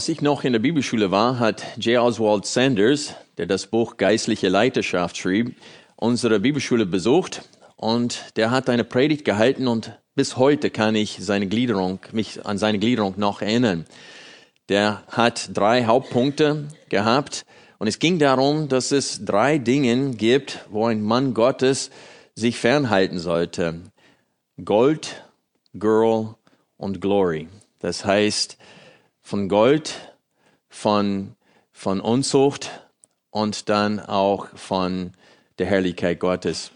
Als ich noch in der Bibelschule war, hat J. Oswald Sanders, der das Buch Geistliche Leiterschaft schrieb, unsere Bibelschule besucht und der hat eine Predigt gehalten und bis heute kann ich seine Gliederung, mich an seine Gliederung noch erinnern. Der hat drei Hauptpunkte gehabt und es ging darum, dass es drei Dinge gibt, wo ein Mann Gottes sich fernhalten sollte. Gold, Girl und Glory. Das heißt, von Gold, von, von Unzucht und dann auch von der Herrlichkeit Gottes.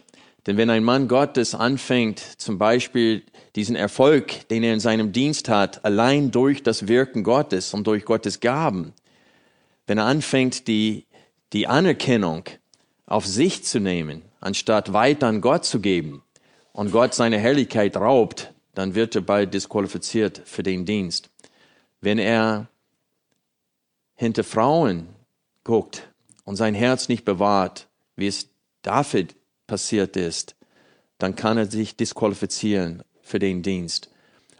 Denn wenn ein Mann Gottes anfängt, zum Beispiel diesen Erfolg, den er in seinem Dienst hat, allein durch das Wirken Gottes und durch Gottes Gaben, wenn er anfängt, die, die Anerkennung auf sich zu nehmen, anstatt weiter an Gott zu geben und Gott seine Herrlichkeit raubt, dann wird er bald disqualifiziert für den Dienst. Wenn er hinter Frauen guckt und sein Herz nicht bewahrt, wie es David passiert ist, dann kann er sich disqualifizieren für den Dienst.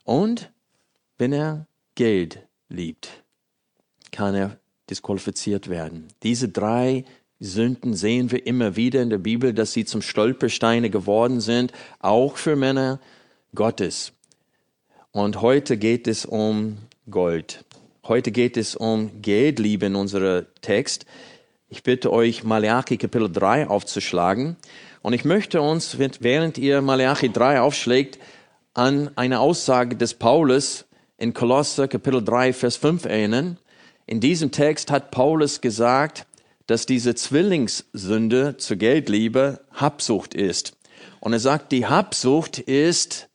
Und wenn er Geld liebt, kann er disqualifiziert werden. Diese drei Sünden sehen wir immer wieder in der Bibel, dass sie zum Stolpersteine geworden sind, auch für Männer Gottes. Und heute geht es um Gold. Heute geht es um Geldliebe in unserem Text. Ich bitte euch, Malachi Kapitel 3 aufzuschlagen. Und ich möchte uns, während ihr Malachi 3 aufschlägt, an eine Aussage des Paulus in Kolosser Kapitel 3, Vers 5 erinnern. In diesem Text hat Paulus gesagt, dass diese Zwillingssünde zur Geldliebe Habsucht ist. Und er sagt, die Habsucht ist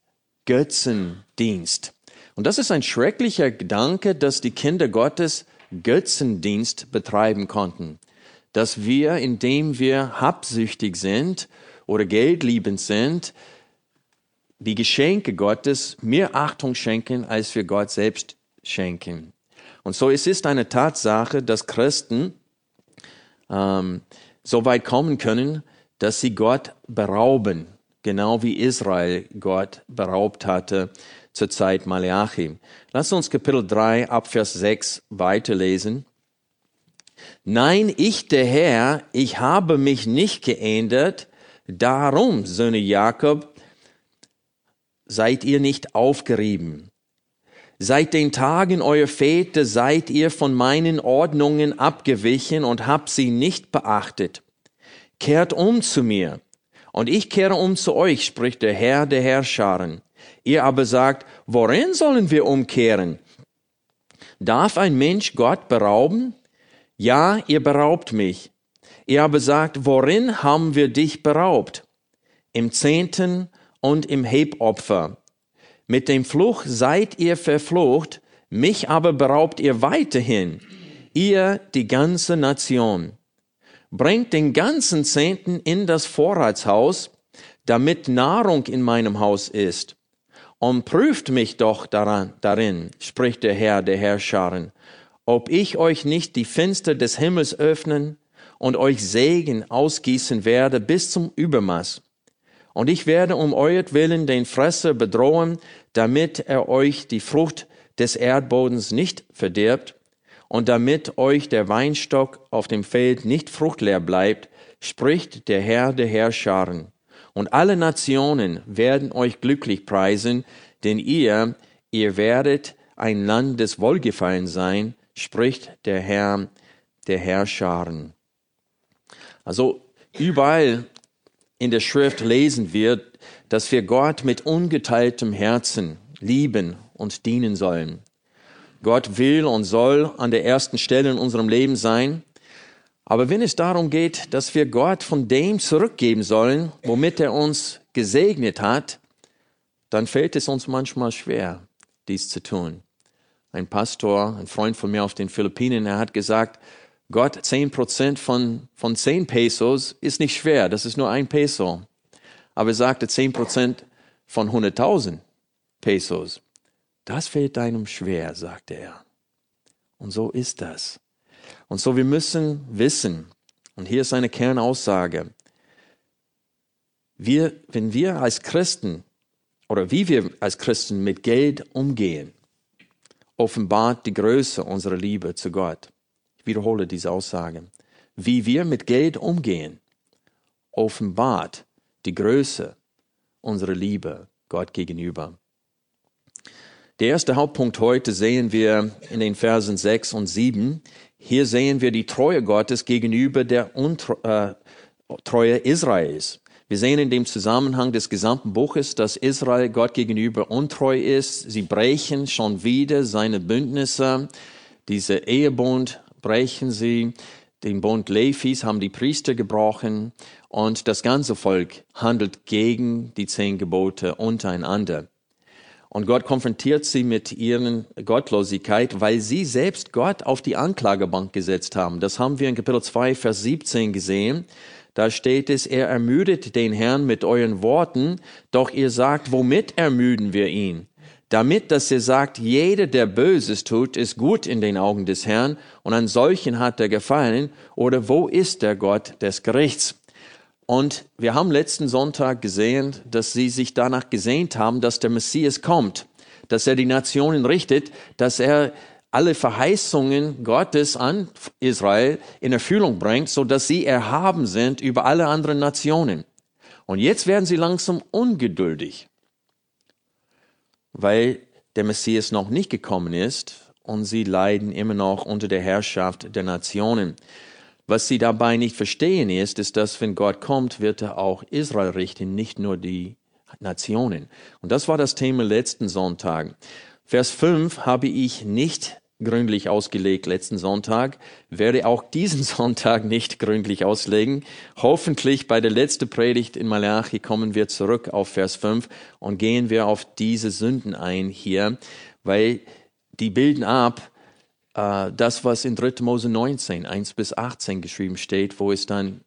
Götzendienst. Und das ist ein schrecklicher Gedanke, dass die Kinder Gottes Götzendienst betreiben konnten. Dass wir, indem wir habsüchtig sind oder geldliebend sind, die Geschenke Gottes mehr Achtung schenken, als wir Gott selbst schenken. Und so es ist eine Tatsache, dass Christen ähm, so weit kommen können, dass sie Gott berauben, genau wie Israel Gott beraubt hatte zur Zeit Malachi. Lass uns Kapitel 3 ab Vers 6 weiterlesen. Nein, ich der Herr, ich habe mich nicht geändert, darum, Söhne Jakob, seid ihr nicht aufgerieben. Seit den Tagen eurer Väter seid ihr von meinen Ordnungen abgewichen und habt sie nicht beachtet. Kehrt um zu mir, und ich kehre um zu euch, spricht der Herr der Herrscharen. Ihr aber sagt, worin sollen wir umkehren? Darf ein Mensch Gott berauben? Ja, ihr beraubt mich. Ihr aber sagt, worin haben wir dich beraubt? Im Zehnten und im Hebopfer. Mit dem Fluch seid ihr verflucht, mich aber beraubt ihr weiterhin, ihr die ganze Nation. Bringt den ganzen Zehnten in das Vorratshaus, damit Nahrung in meinem Haus ist und prüft mich doch daran, darin, spricht der Herr der Herrscharen, ob ich euch nicht die Fenster des Himmels öffnen und euch Segen ausgießen werde bis zum Übermaß. Und ich werde um euretwillen den Fresser bedrohen, damit er euch die Frucht des Erdbodens nicht verdirbt und damit euch der Weinstock auf dem Feld nicht fruchtleer bleibt, spricht der Herr der Herrscharen. Und alle Nationen werden euch glücklich preisen, denn ihr, ihr werdet ein Land des Wohlgefallen sein, spricht der Herr, der Herrscharen. Also überall in der Schrift lesen wir, dass wir Gott mit ungeteiltem Herzen lieben und dienen sollen. Gott will und soll an der ersten Stelle in unserem Leben sein. Aber wenn es darum geht, dass wir Gott von dem zurückgeben sollen, womit er uns gesegnet hat, dann fällt es uns manchmal schwer, dies zu tun. Ein Pastor, ein Freund von mir auf den Philippinen, er hat gesagt, Gott 10% von, von 10 Pesos ist nicht schwer, das ist nur ein Peso. Aber er sagte 10% von 100.000 Pesos. Das fällt einem schwer, sagte er. Und so ist das. Und so wir müssen wissen, und hier ist eine Kernaussage, wir, wenn wir als Christen oder wie wir als Christen mit Geld umgehen, offenbart die Größe unserer Liebe zu Gott. Ich wiederhole diese Aussage. Wie wir mit Geld umgehen, offenbart die Größe unserer Liebe Gott gegenüber. Der erste Hauptpunkt heute sehen wir in den Versen 6 und 7. Hier sehen wir die Treue Gottes gegenüber der Untreue äh, Israels. Wir sehen in dem Zusammenhang des gesamten Buches, dass Israel Gott gegenüber untreu ist. Sie brechen schon wieder seine Bündnisse. Diese Ehebund brechen sie. Den Bund Lephis haben die Priester gebrochen und das ganze Volk handelt gegen die zehn Gebote untereinander. Und Gott konfrontiert sie mit ihren Gottlosigkeit, weil sie selbst Gott auf die Anklagebank gesetzt haben. Das haben wir in Kapitel 2, Vers 17 gesehen. Da steht es, er ermüdet den Herrn mit euren Worten, doch ihr sagt, womit ermüden wir ihn? Damit, dass er sagt, jeder, der Böses tut, ist gut in den Augen des Herrn und an solchen hat er gefallen, oder wo ist der Gott des Gerichts? Und wir haben letzten Sonntag gesehen, dass sie sich danach gesehnt haben, dass der Messias kommt, dass er die Nationen richtet, dass er alle Verheißungen Gottes an Israel in Erfüllung bringt, so dass sie erhaben sind über alle anderen Nationen. Und jetzt werden sie langsam ungeduldig, weil der Messias noch nicht gekommen ist und sie leiden immer noch unter der Herrschaft der Nationen. Was sie dabei nicht verstehen ist, ist, dass wenn Gott kommt, wird er auch Israel richten, nicht nur die Nationen. Und das war das Thema letzten Sonntag. Vers 5 habe ich nicht gründlich ausgelegt letzten Sonntag, werde auch diesen Sonntag nicht gründlich auslegen. Hoffentlich bei der letzten Predigt in Malachi kommen wir zurück auf Vers 5 und gehen wir auf diese Sünden ein hier, weil die bilden ab, das, was in 3. Mose 19, 1 bis 18 geschrieben steht, wo es dann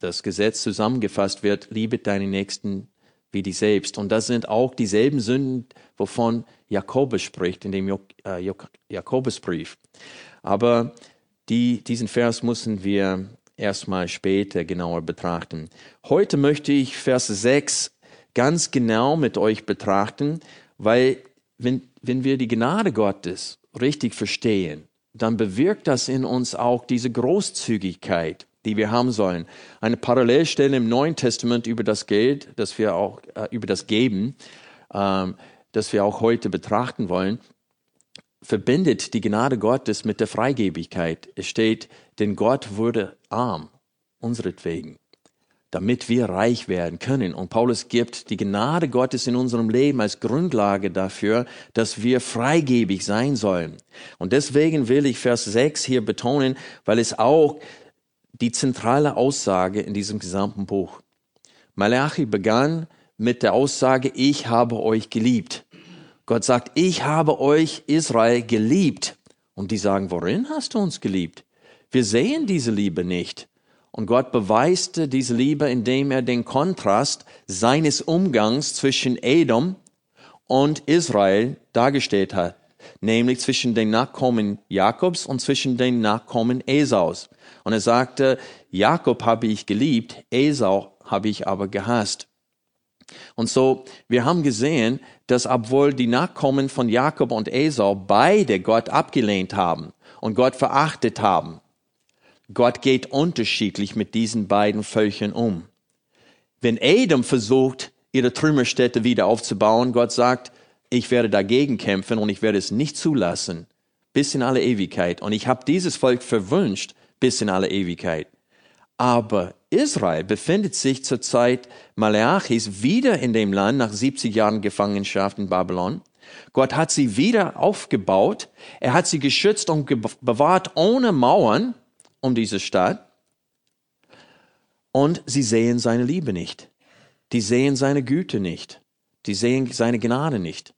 das Gesetz zusammengefasst wird, liebe deine Nächsten wie dich selbst. Und das sind auch dieselben Sünden, wovon Jakobus spricht in dem äh, Jakobusbrief. Aber die, diesen Vers müssen wir erstmal später genauer betrachten. Heute möchte ich Vers 6 ganz genau mit euch betrachten, weil wenn, wenn wir die Gnade Gottes richtig verstehen, dann bewirkt das in uns auch diese Großzügigkeit, die wir haben sollen. Eine Parallelstelle im Neuen Testament über das Geld, das wir auch äh, über das Geben, ähm, das wir auch heute betrachten wollen, verbindet die Gnade Gottes mit der Freigebigkeit. Es steht, denn Gott wurde arm, unseretwegen damit wir reich werden können. Und Paulus gibt die Gnade Gottes in unserem Leben als Grundlage dafür, dass wir freigebig sein sollen. Und deswegen will ich Vers 6 hier betonen, weil es auch die zentrale Aussage in diesem gesamten Buch. Malachi begann mit der Aussage, ich habe euch geliebt. Gott sagt, ich habe euch Israel geliebt. Und die sagen, worin hast du uns geliebt? Wir sehen diese Liebe nicht. Und Gott beweiste diese Liebe, indem er den Kontrast seines Umgangs zwischen Edom und Israel dargestellt hat, nämlich zwischen den Nachkommen Jakobs und zwischen den Nachkommen Esaus. Und er sagte, Jakob habe ich geliebt, Esau habe ich aber gehasst. Und so, wir haben gesehen, dass obwohl die Nachkommen von Jakob und Esau beide Gott abgelehnt haben und Gott verachtet haben, Gott geht unterschiedlich mit diesen beiden Völkern um. Wenn Edom versucht, ihre Trümmerstätte wieder aufzubauen, Gott sagt, ich werde dagegen kämpfen und ich werde es nicht zulassen, bis in alle Ewigkeit. Und ich habe dieses Volk verwünscht, bis in alle Ewigkeit. Aber Israel befindet sich zur Zeit Maleachis wieder in dem Land nach 70 Jahren Gefangenschaft in Babylon. Gott hat sie wieder aufgebaut. Er hat sie geschützt und bewahrt ohne Mauern um diese Stadt und sie sehen seine Liebe nicht. Die sehen seine Güte nicht. Die sehen seine Gnade nicht.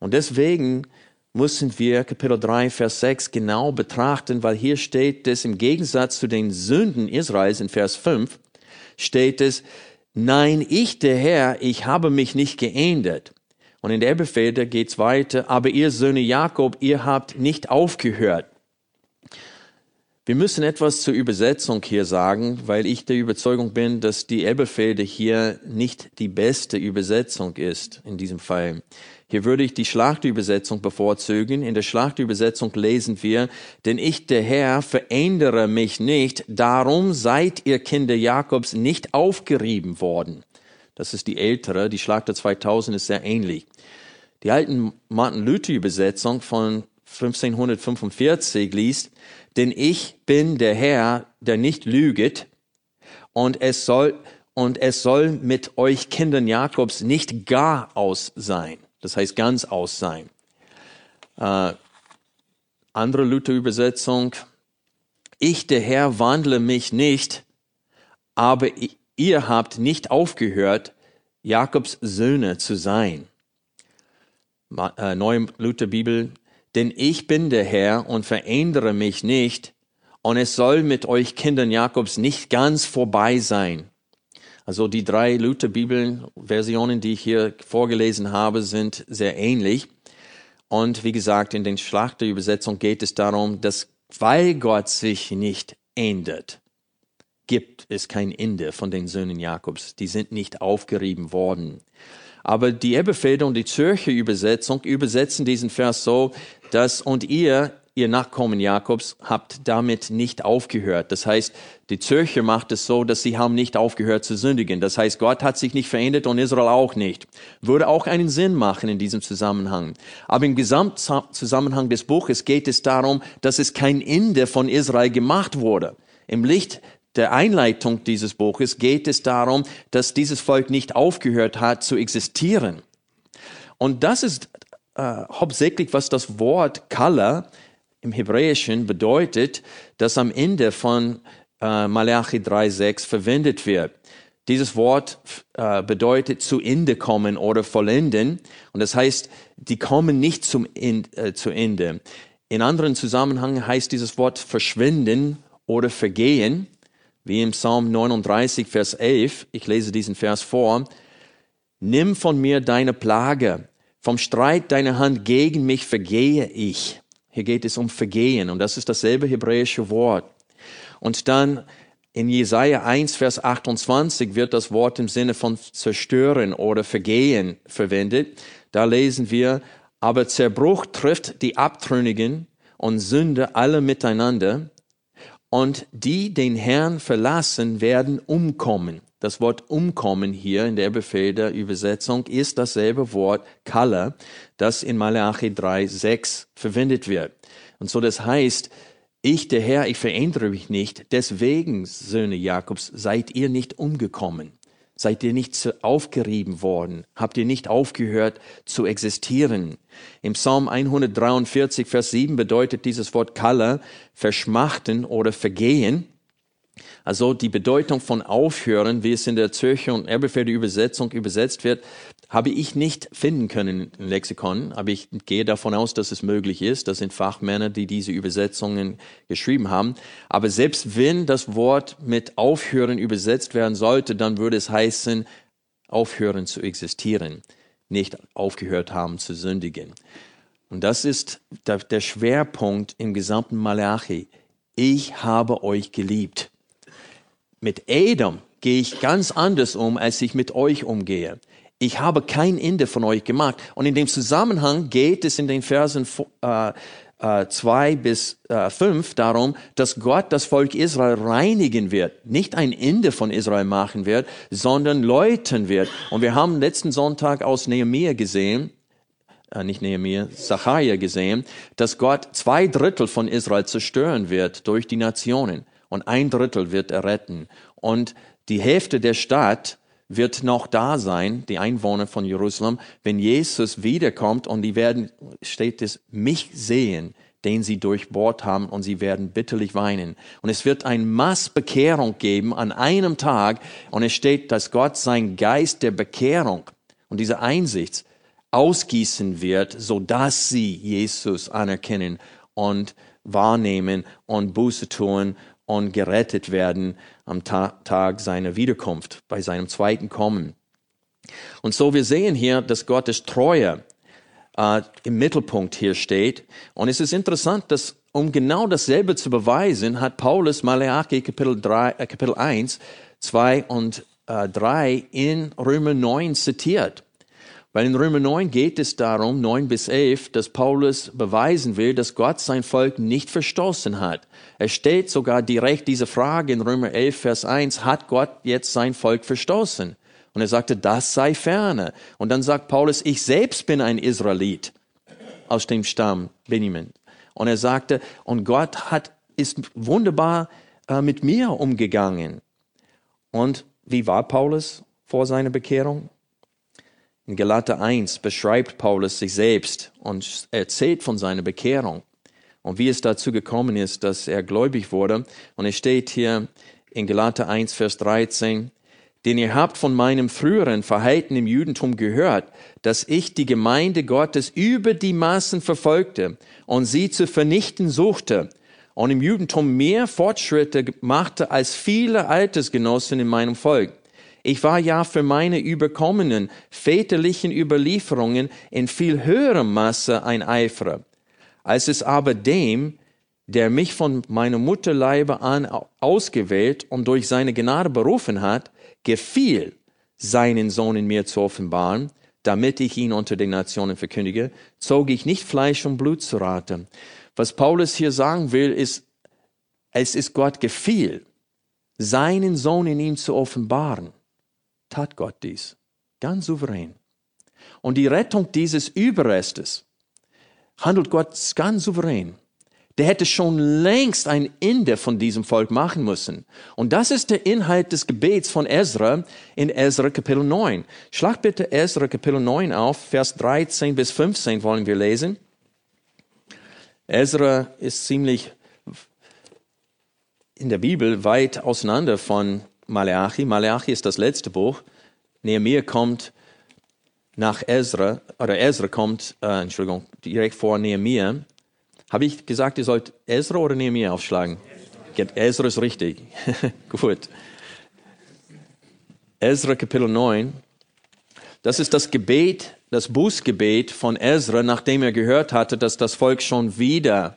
Und deswegen müssen wir Kapitel 3, Vers 6 genau betrachten, weil hier steht es im Gegensatz zu den Sünden Israels in Vers 5, steht es, nein, ich der Herr, ich habe mich nicht geändert. Und in der Befehl geht es weiter, aber ihr Söhne Jakob, ihr habt nicht aufgehört. Wir müssen etwas zur Übersetzung hier sagen, weil ich der Überzeugung bin, dass die Elberfelde hier nicht die beste Übersetzung ist in diesem Fall. Hier würde ich die Schlachtübersetzung bevorzugen. In der Schlachtübersetzung lesen wir, denn ich, der Herr, verändere mich nicht, darum seid ihr Kinder Jakobs nicht aufgerieben worden. Das ist die ältere, die Schlachter 2000 ist sehr ähnlich. Die alten Martin Luther Übersetzung von 1545 liest, denn ich bin der Herr, der nicht lüget, und es soll, und es soll mit euch Kindern Jakobs nicht gar aus sein. Das heißt ganz aus sein. Äh, andere Luther-Übersetzung. Ich, der Herr, wandle mich nicht, aber ihr habt nicht aufgehört, Jakobs Söhne zu sein. Äh, Neue Lutherbibel denn ich bin der Herr und verändere mich nicht, und es soll mit euch Kindern Jakobs nicht ganz vorbei sein. Also die drei Lutherbibeln-Versionen, die ich hier vorgelesen habe, sind sehr ähnlich. Und wie gesagt, in den Schlachterübersetzung geht es darum, dass weil Gott sich nicht ändert, gibt es kein Ende von den Söhnen Jakobs. Die sind nicht aufgerieben worden. Aber die Elberfelder und die Zürcher Übersetzung übersetzen diesen Vers so, dass und ihr, ihr Nachkommen Jakobs, habt damit nicht aufgehört. Das heißt, die Zürcher macht es so, dass sie haben nicht aufgehört zu sündigen. Das heißt, Gott hat sich nicht verändert und Israel auch nicht. Würde auch einen Sinn machen in diesem Zusammenhang. Aber im Gesamtzusammenhang des Buches geht es darum, dass es kein Ende von Israel gemacht wurde. Im Licht der Einleitung dieses Buches geht es darum, dass dieses Volk nicht aufgehört hat zu existieren. Und das ist äh, hauptsächlich, was das Wort Kala im Hebräischen bedeutet, das am Ende von äh, Malachi 3,6 verwendet wird. Dieses Wort äh, bedeutet zu Ende kommen oder vollenden. Und das heißt, die kommen nicht zum End, äh, zu Ende. In anderen Zusammenhängen heißt dieses Wort verschwinden oder vergehen. Wie im Psalm 39, Vers 11. Ich lese diesen Vers vor. Nimm von mir deine Plage vom Streit deiner Hand gegen mich vergehe ich. Hier geht es um Vergehen und das ist dasselbe hebräische Wort. Und dann in Jesaja 1, Vers 28 wird das Wort im Sinne von zerstören oder vergehen verwendet. Da lesen wir, aber Zerbruch trifft die Abtrünnigen und Sünde alle miteinander. Und die den Herrn verlassen, werden umkommen. Das Wort umkommen hier in der Befehl Übersetzung ist dasselbe Wort Kala, das in Malachi 3, 6 verwendet wird. Und so das heißt, ich, der Herr, ich verändere mich nicht, deswegen, Söhne Jakobs, seid ihr nicht umgekommen. Seid ihr nicht aufgerieben worden? Habt ihr nicht aufgehört zu existieren? Im Psalm 143, Vers 7 bedeutet dieses Wort Kala verschmachten oder vergehen. Also die Bedeutung von aufhören, wie es in der Zürcher und Elberfelder Übersetzung übersetzt wird, habe ich nicht finden können im Lexikon, aber ich gehe davon aus, dass es möglich ist. Das sind Fachmänner, die diese Übersetzungen geschrieben haben. Aber selbst wenn das Wort mit aufhören übersetzt werden sollte, dann würde es heißen, aufhören zu existieren, nicht aufgehört haben zu sündigen. Und das ist der Schwerpunkt im gesamten Malachi. Ich habe euch geliebt. Mit Edom gehe ich ganz anders um, als ich mit euch umgehe. Ich habe kein Ende von euch gemacht. Und in dem Zusammenhang geht es in den Versen äh, äh, zwei bis äh, fünf darum, dass Gott das Volk Israel reinigen wird, nicht ein Ende von Israel machen wird, sondern läuten wird. Und wir haben letzten Sonntag aus Nehemiah gesehen, äh, nicht Nehemiah, Zachariah gesehen, dass Gott zwei Drittel von Israel zerstören wird durch die Nationen und ein Drittel wird er retten. Und die Hälfte der Stadt wird noch da sein, die Einwohner von Jerusalem, wenn Jesus wiederkommt und die werden, steht es, mich sehen, den sie durchbohrt haben und sie werden bitterlich weinen. Und es wird ein Massbekehrung geben an einem Tag und es steht, dass Gott sein Geist der Bekehrung und diese Einsicht ausgießen wird, so dass sie Jesus anerkennen und wahrnehmen und Buße tun und gerettet werden am Ta Tag seiner Wiederkunft, bei seinem zweiten Kommen. Und so wir sehen hier, dass Gottes Treue äh, im Mittelpunkt hier steht. Und es ist interessant, dass um genau dasselbe zu beweisen, hat Paulus Malachi Kapitel, 3, äh, Kapitel 1, 2 und äh, 3 in Römer 9 zitiert. Weil in Römer 9 geht es darum, 9 bis 11, dass Paulus beweisen will, dass Gott sein Volk nicht verstoßen hat. Es steht sogar direkt diese Frage in Römer 11, Vers 1, hat Gott jetzt sein Volk verstoßen? Und er sagte, das sei ferne. Und dann sagt Paulus, ich selbst bin ein Israelit aus dem Stamm Benjamin. Und er sagte, und Gott hat, ist wunderbar äh, mit mir umgegangen. Und wie war Paulus vor seiner Bekehrung? In Galater 1 beschreibt Paulus sich selbst und erzählt von seiner Bekehrung und wie es dazu gekommen ist, dass er gläubig wurde. Und es steht hier in Galater 1, Vers 13, denn ihr habt von meinem früheren Verhalten im Judentum gehört, dass ich die Gemeinde Gottes über die Maßen verfolgte und sie zu vernichten suchte und im Judentum mehr Fortschritte machte als viele Altersgenossen in meinem Volk. Ich war ja für meine überkommenen väterlichen Überlieferungen in viel höherem Maße ein Eiferer. Als es aber dem, der mich von meiner Mutterleibe an ausgewählt und durch seine Gnade berufen hat, gefiel, seinen Sohn in mir zu offenbaren, damit ich ihn unter den Nationen verkündige, zog ich nicht Fleisch und Blut zu Rate. Was Paulus hier sagen will, ist, es ist Gott gefiel, seinen Sohn in ihm zu offenbaren tat Gott dies. Ganz souverän. Und die Rettung dieses Überrestes handelt Gott ganz souverän. Der hätte schon längst ein Ende von diesem Volk machen müssen. Und das ist der Inhalt des Gebets von Ezra in Ezra Kapitel 9. Schlag bitte Ezra Kapitel 9 auf, Vers 13 bis 15 wollen wir lesen. Ezra ist ziemlich in der Bibel weit auseinander von Malachi. Malachi ist das letzte Buch. Nehemiah kommt nach Ezra, oder Ezra kommt, äh, Entschuldigung, direkt vor Nehemiah. Habe ich gesagt, ihr sollt Ezra oder Nehemiah aufschlagen? Ezra, Ezra ist richtig. Gut. Ezra Kapitel 9. Das ist das Gebet, das Bußgebet von Ezra, nachdem er gehört hatte, dass das Volk schon wieder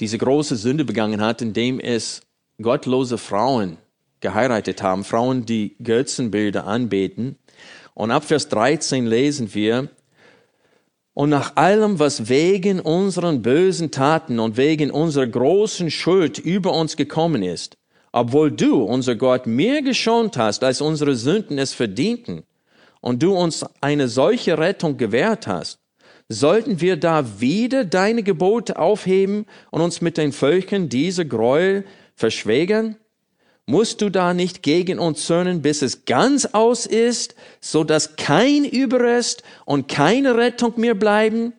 diese große Sünde begangen hat, indem es gottlose Frauen geheiratet haben, Frauen, die Götzenbilder anbeten. Und ab Vers 13 lesen wir, und nach allem, was wegen unseren bösen Taten und wegen unserer großen Schuld über uns gekommen ist, obwohl du, unser Gott, mehr geschont hast, als unsere Sünden es verdienten, und du uns eine solche Rettung gewährt hast, sollten wir da wieder deine Gebote aufheben und uns mit den Völkern diese Gräuel verschwägern? Musst du da nicht gegen uns zürnen, bis es ganz aus ist, so dass kein Überrest und keine Rettung mehr bleiben?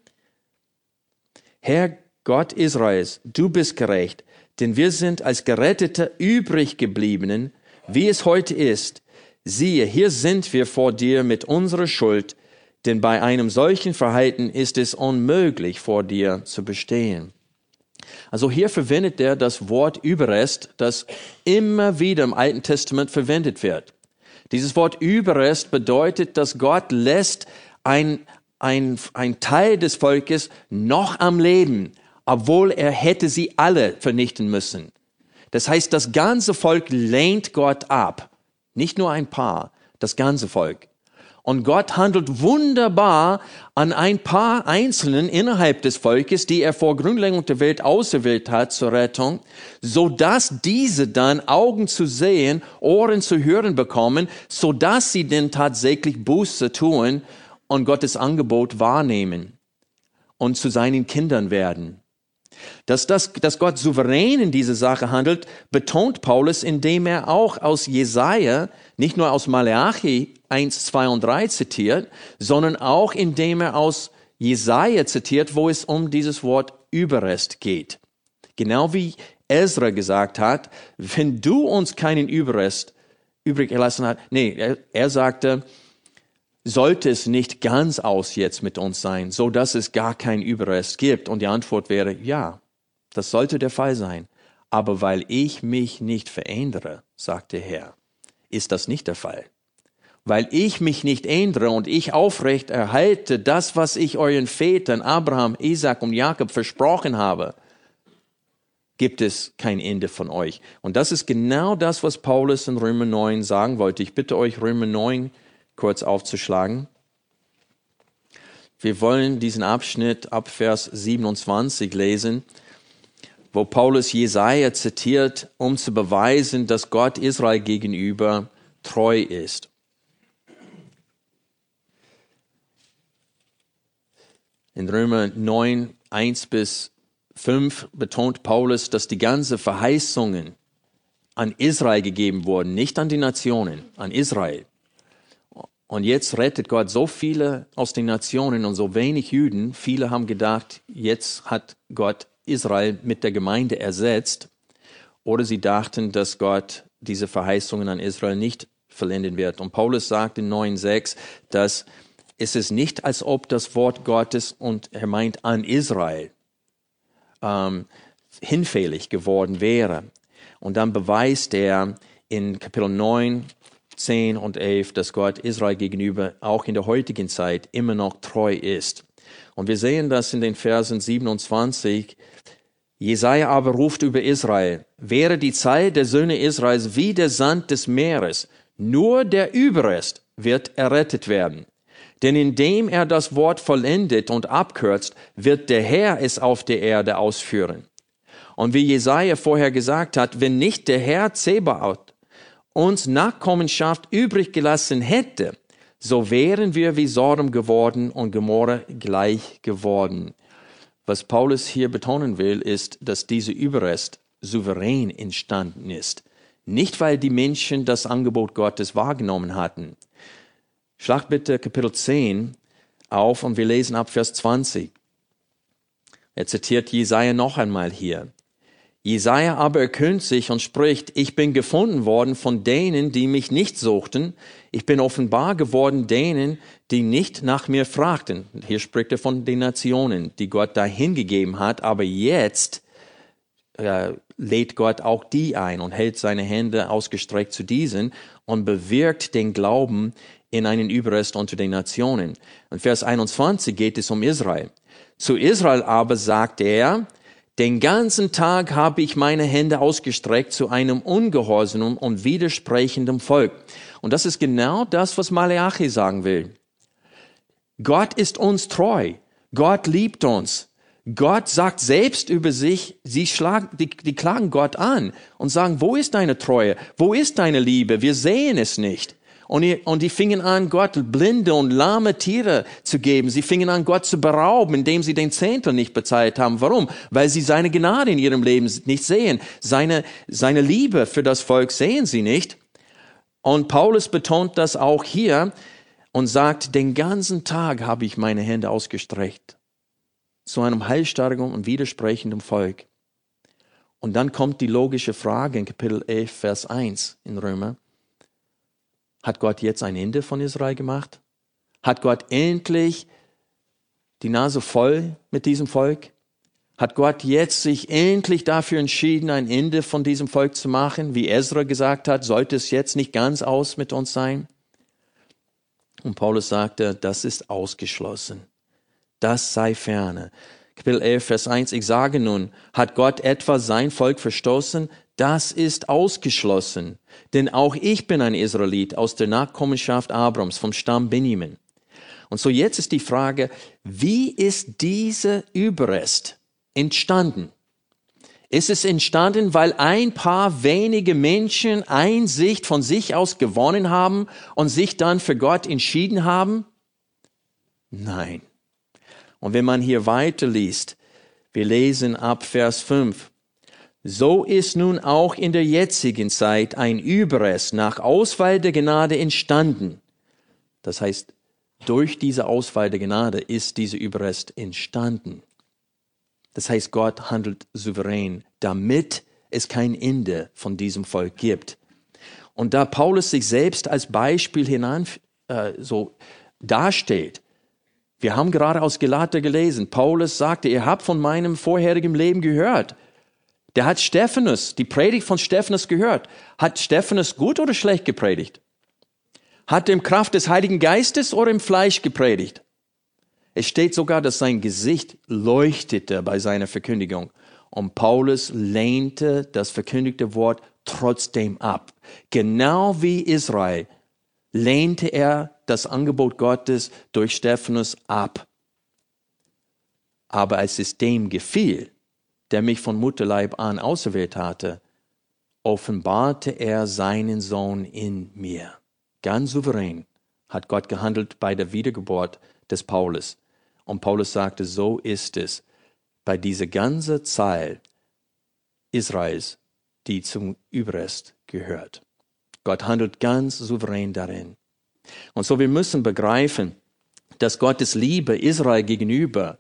Herr Gott Israels, du bist gerecht, denn wir sind als Gerettete übrig gebliebenen, wie es heute ist. Siehe, hier sind wir vor dir mit unserer Schuld, denn bei einem solchen Verhalten ist es unmöglich, vor dir zu bestehen. Also hier verwendet er das Wort Überrest, das immer wieder im Alten Testament verwendet wird. Dieses Wort Überrest bedeutet, dass Gott lässt ein, ein, ein Teil des Volkes noch am Leben, obwohl er hätte sie alle vernichten müssen. Das heißt, das ganze Volk lehnt Gott ab. Nicht nur ein paar, das ganze Volk. Und Gott handelt wunderbar an ein paar Einzelnen innerhalb des Volkes, die er vor Grundlegung der Welt auserwählt hat zur Rettung, so dass diese dann Augen zu sehen, Ohren zu hören bekommen, so dass sie denn tatsächlich Buße tun und Gottes Angebot wahrnehmen und zu seinen Kindern werden. Dass, das, dass Gott souverän in diese Sache handelt, betont Paulus, indem er auch aus Jesaja, nicht nur aus Malachi 1, 2 und 3 zitiert, sondern auch indem er aus Jesaja zitiert, wo es um dieses Wort Überrest geht. Genau wie Ezra gesagt hat, wenn du uns keinen Überrest übrig gelassen hast, nee, er, er sagte, sollte es nicht ganz aus jetzt mit uns sein, so dass es gar keinen Überrest gibt? Und die Antwort wäre ja, das sollte der Fall sein. Aber weil ich mich nicht verändere, sagt der Herr, ist das nicht der Fall. Weil ich mich nicht ändere und ich aufrecht erhalte das, was ich euren Vätern Abraham, Isaac und Jakob versprochen habe, gibt es kein Ende von euch. Und das ist genau das, was Paulus in Römer 9 sagen wollte. Ich bitte euch, Römer 9 kurz aufzuschlagen. Wir wollen diesen Abschnitt ab Vers 27 lesen, wo Paulus Jesaja zitiert, um zu beweisen, dass Gott Israel gegenüber treu ist. In Römer 9, 1 bis 5 betont Paulus, dass die ganze Verheißungen an Israel gegeben wurden, nicht an die Nationen, an Israel. Und jetzt rettet Gott so viele aus den Nationen und so wenig Juden. Viele haben gedacht, jetzt hat Gott Israel mit der Gemeinde ersetzt. Oder sie dachten, dass Gott diese Verheißungen an Israel nicht vollenden wird. Und Paulus sagt in 9.6, dass es ist nicht, als ob das Wort Gottes, und er meint an Israel, ähm, hinfällig geworden wäre. Und dann beweist er in Kapitel 9, 10 und 11, dass Gott Israel gegenüber auch in der heutigen Zeit immer noch treu ist. Und wir sehen das in den Versen 27. Jesaja aber ruft über Israel, wäre die Zeit der Söhne Israels wie der Sand des Meeres, nur der Überrest wird errettet werden. Denn indem er das Wort vollendet und abkürzt, wird der Herr es auf der Erde ausführen. Und wie Jesaja vorher gesagt hat, wenn nicht der Herr Zebaoth uns Nachkommenschaft übrig gelassen hätte, so wären wir wie Sodom geworden und Gomorra gleich geworden. Was Paulus hier betonen will, ist, dass dieser Überrest souverän entstanden ist. Nicht, weil die Menschen das Angebot Gottes wahrgenommen hatten, Schlag bitte Kapitel 10 auf und wir lesen ab Vers 20. Er zitiert Jesaja noch einmal hier. Jesaja aber erkühnt sich und spricht, ich bin gefunden worden von denen, die mich nicht suchten. Ich bin offenbar geworden denen, die nicht nach mir fragten. Hier spricht er von den Nationen, die Gott dahin gegeben hat. Aber jetzt äh, lädt Gott auch die ein und hält seine Hände ausgestreckt zu diesen und bewirkt den Glauben in einen Überrest unter den Nationen. In Vers 21 geht es um Israel. Zu Israel aber sagt er, den ganzen Tag habe ich meine Hände ausgestreckt zu einem ungehorsamen und widersprechenden Volk. Und das ist genau das, was Malachi sagen will. Gott ist uns treu. Gott liebt uns. Gott sagt selbst über sich, sie schlagen, die, die klagen Gott an und sagen, wo ist deine Treue? Wo ist deine Liebe? Wir sehen es nicht. Und die, und die fingen an, Gott blinde und lahme Tiere zu geben. Sie fingen an, Gott zu berauben, indem sie den Zehntel nicht bezahlt haben. Warum? Weil sie seine Gnade in ihrem Leben nicht sehen. Seine, seine Liebe für das Volk sehen sie nicht. Und Paulus betont das auch hier und sagt, den ganzen Tag habe ich meine Hände ausgestreckt zu einem heilstarken und widersprechenden Volk. Und dann kommt die logische Frage in Kapitel 11, Vers 1 in Römer. Hat Gott jetzt ein Ende von Israel gemacht? Hat Gott endlich die Nase voll mit diesem Volk? Hat Gott jetzt sich endlich dafür entschieden, ein Ende von diesem Volk zu machen? Wie Ezra gesagt hat, sollte es jetzt nicht ganz aus mit uns sein? Und Paulus sagte, das ist ausgeschlossen. Das sei ferne. Kapitel 11, Vers 1, ich sage nun, hat Gott etwa sein Volk verstoßen? Das ist ausgeschlossen. Denn auch ich bin ein Israelit aus der Nachkommenschaft Abrams vom Stamm Benjamin. Und so jetzt ist die Frage, wie ist dieser Überrest entstanden? Ist es entstanden, weil ein paar wenige Menschen Einsicht von sich aus gewonnen haben und sich dann für Gott entschieden haben? Nein. Und wenn man hier weiterliest, wir lesen ab Vers 5, so ist nun auch in der jetzigen Zeit ein Überrest nach Auswahl der Gnade entstanden. Das heißt, durch diese Auswahl der Gnade ist dieser Überrest entstanden. Das heißt, Gott handelt souverän, damit es kein Ende von diesem Volk gibt. Und da Paulus sich selbst als Beispiel hinein, äh, so dasteht. Wir haben gerade aus Galater gelesen, Paulus sagte, ihr habt von meinem vorherigen Leben gehört. Der hat Stephanus, die Predigt von Stephanus gehört. Hat Stephanus gut oder schlecht gepredigt? Hat er im Kraft des Heiligen Geistes oder im Fleisch gepredigt? Es steht sogar, dass sein Gesicht leuchtete bei seiner Verkündigung. Und Paulus lehnte das verkündigte Wort trotzdem ab. Genau wie Israel lehnte er das Angebot Gottes durch Stephanus ab. Aber als es dem gefiel, der mich von Mutterleib an auserwählt hatte, offenbarte er seinen Sohn in mir. Ganz souverän hat Gott gehandelt bei der Wiedergeburt des Paulus. Und Paulus sagte, so ist es bei dieser ganzen Zahl Israels, die zum Überrest gehört. Gott handelt ganz souverän darin. Und so wir müssen begreifen, dass Gottes Liebe Israel gegenüber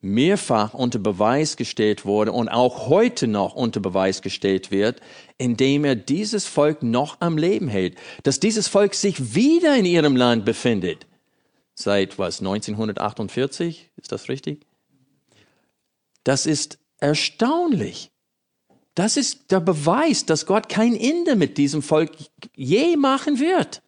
mehrfach unter Beweis gestellt wurde und auch heute noch unter Beweis gestellt wird, indem er dieses Volk noch am Leben hält, dass dieses Volk sich wieder in ihrem Land befindet. Seit was, 1948? Ist das richtig? Das ist erstaunlich. Das ist der Beweis, dass Gott kein Ende mit diesem Volk je machen wird.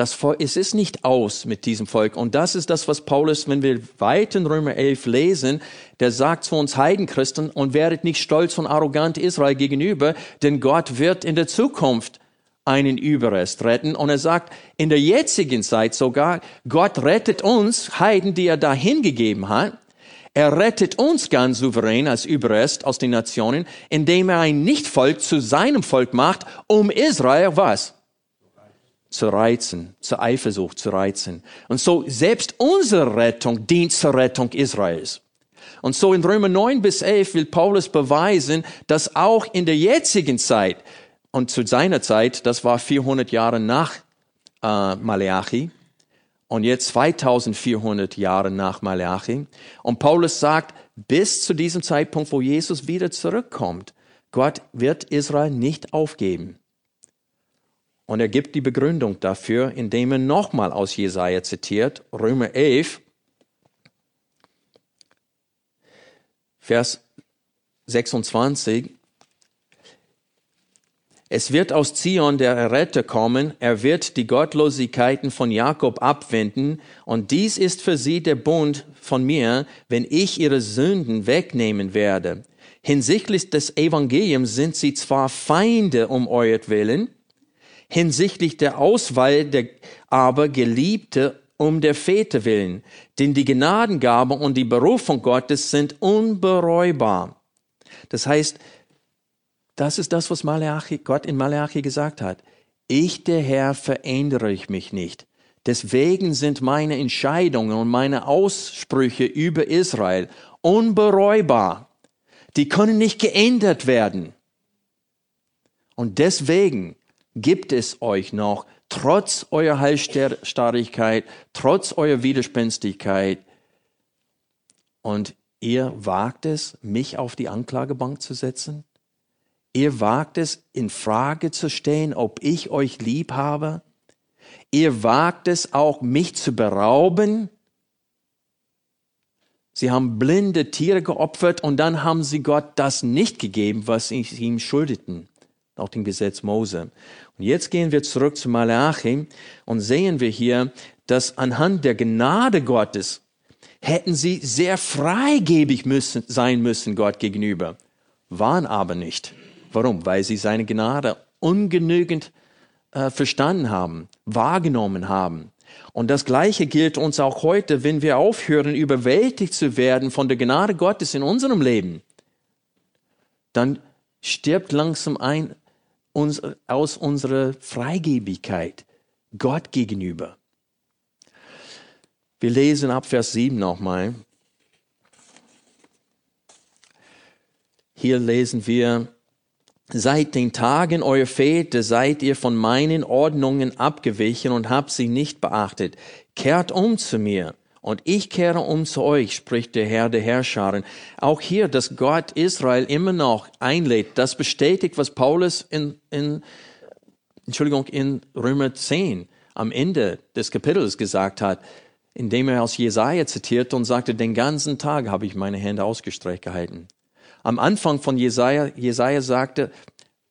Das Volk, es ist nicht aus mit diesem Volk. Und das ist das, was Paulus, wenn wir weit in Römer 11 lesen, der sagt zu uns Heidenchristen, und werdet nicht stolz und arrogant Israel gegenüber, denn Gott wird in der Zukunft einen Überrest retten. Und er sagt, in der jetzigen Zeit sogar, Gott rettet uns, Heiden, die er da hingegeben hat. Er rettet uns ganz souverän als Überrest aus den Nationen, indem er ein Nichtvolk zu seinem Volk macht, um Israel was? Zu reizen, zur Eifersucht zu reizen. Und so selbst unsere Rettung dient zur Rettung Israels. Und so in Römer 9 bis 11 will Paulus beweisen, dass auch in der jetzigen Zeit und zu seiner Zeit, das war 400 Jahre nach äh, Maleachi und jetzt 2400 Jahre nach Maleachi. Und Paulus sagt, bis zu diesem Zeitpunkt, wo Jesus wieder zurückkommt, Gott wird Israel nicht aufgeben. Und er gibt die Begründung dafür, indem er nochmal aus Jesaja zitiert, Römer 11, Vers 26. Es wird aus Zion der Retter kommen, er wird die Gottlosigkeiten von Jakob abwenden, und dies ist für sie der Bund von mir, wenn ich ihre Sünden wegnehmen werde. Hinsichtlich des Evangeliums sind sie zwar Feinde um euretwillen, hinsichtlich der Auswahl der aber Geliebte um der Väter willen, denn die Gnadengabe und die Berufung Gottes sind unbereubar. Das heißt, das ist das, was Malachi, Gott in Malachi gesagt hat. Ich, der Herr, verändere ich mich nicht. Deswegen sind meine Entscheidungen und meine Aussprüche über Israel unbereubar. Die können nicht geändert werden. Und deswegen gibt es euch noch, trotz eurer Halsstarrigkeit, trotz eurer Widerspenstigkeit. Und ihr wagt es, mich auf die Anklagebank zu setzen? Ihr wagt es, in Frage zu stellen, ob ich euch lieb habe? Ihr wagt es auch, mich zu berauben? Sie haben blinde Tiere geopfert und dann haben sie Gott das nicht gegeben, was sie ihm schuldeten auch dem Gesetz Mose. Und jetzt gehen wir zurück zu Malachi und sehen wir hier, dass anhand der Gnade Gottes hätten sie sehr freigebig müssen, sein müssen Gott gegenüber, waren aber nicht. Warum? Weil sie seine Gnade ungenügend äh, verstanden haben, wahrgenommen haben. Und das Gleiche gilt uns auch heute, wenn wir aufhören, überwältigt zu werden von der Gnade Gottes in unserem Leben. Dann stirbt langsam ein uns, aus unserer Freigebigkeit Gott gegenüber. Wir lesen ab Vers 7 nochmal. Hier lesen wir, Seit den Tagen eurer Väter seid ihr von meinen Ordnungen abgewichen und habt sie nicht beachtet. Kehrt um zu mir und ich kehre um zu euch, spricht der Herr der Herrscharen. Auch hier, dass Gott Israel immer noch einlädt, das bestätigt, was Paulus in, in Entschuldigung, in Römer 10 am Ende des Kapitels gesagt hat, indem er aus Jesaja zitierte und sagte, den ganzen Tag habe ich meine Hände ausgestreckt gehalten. Am Anfang von Jesaja, Jesaja sagte,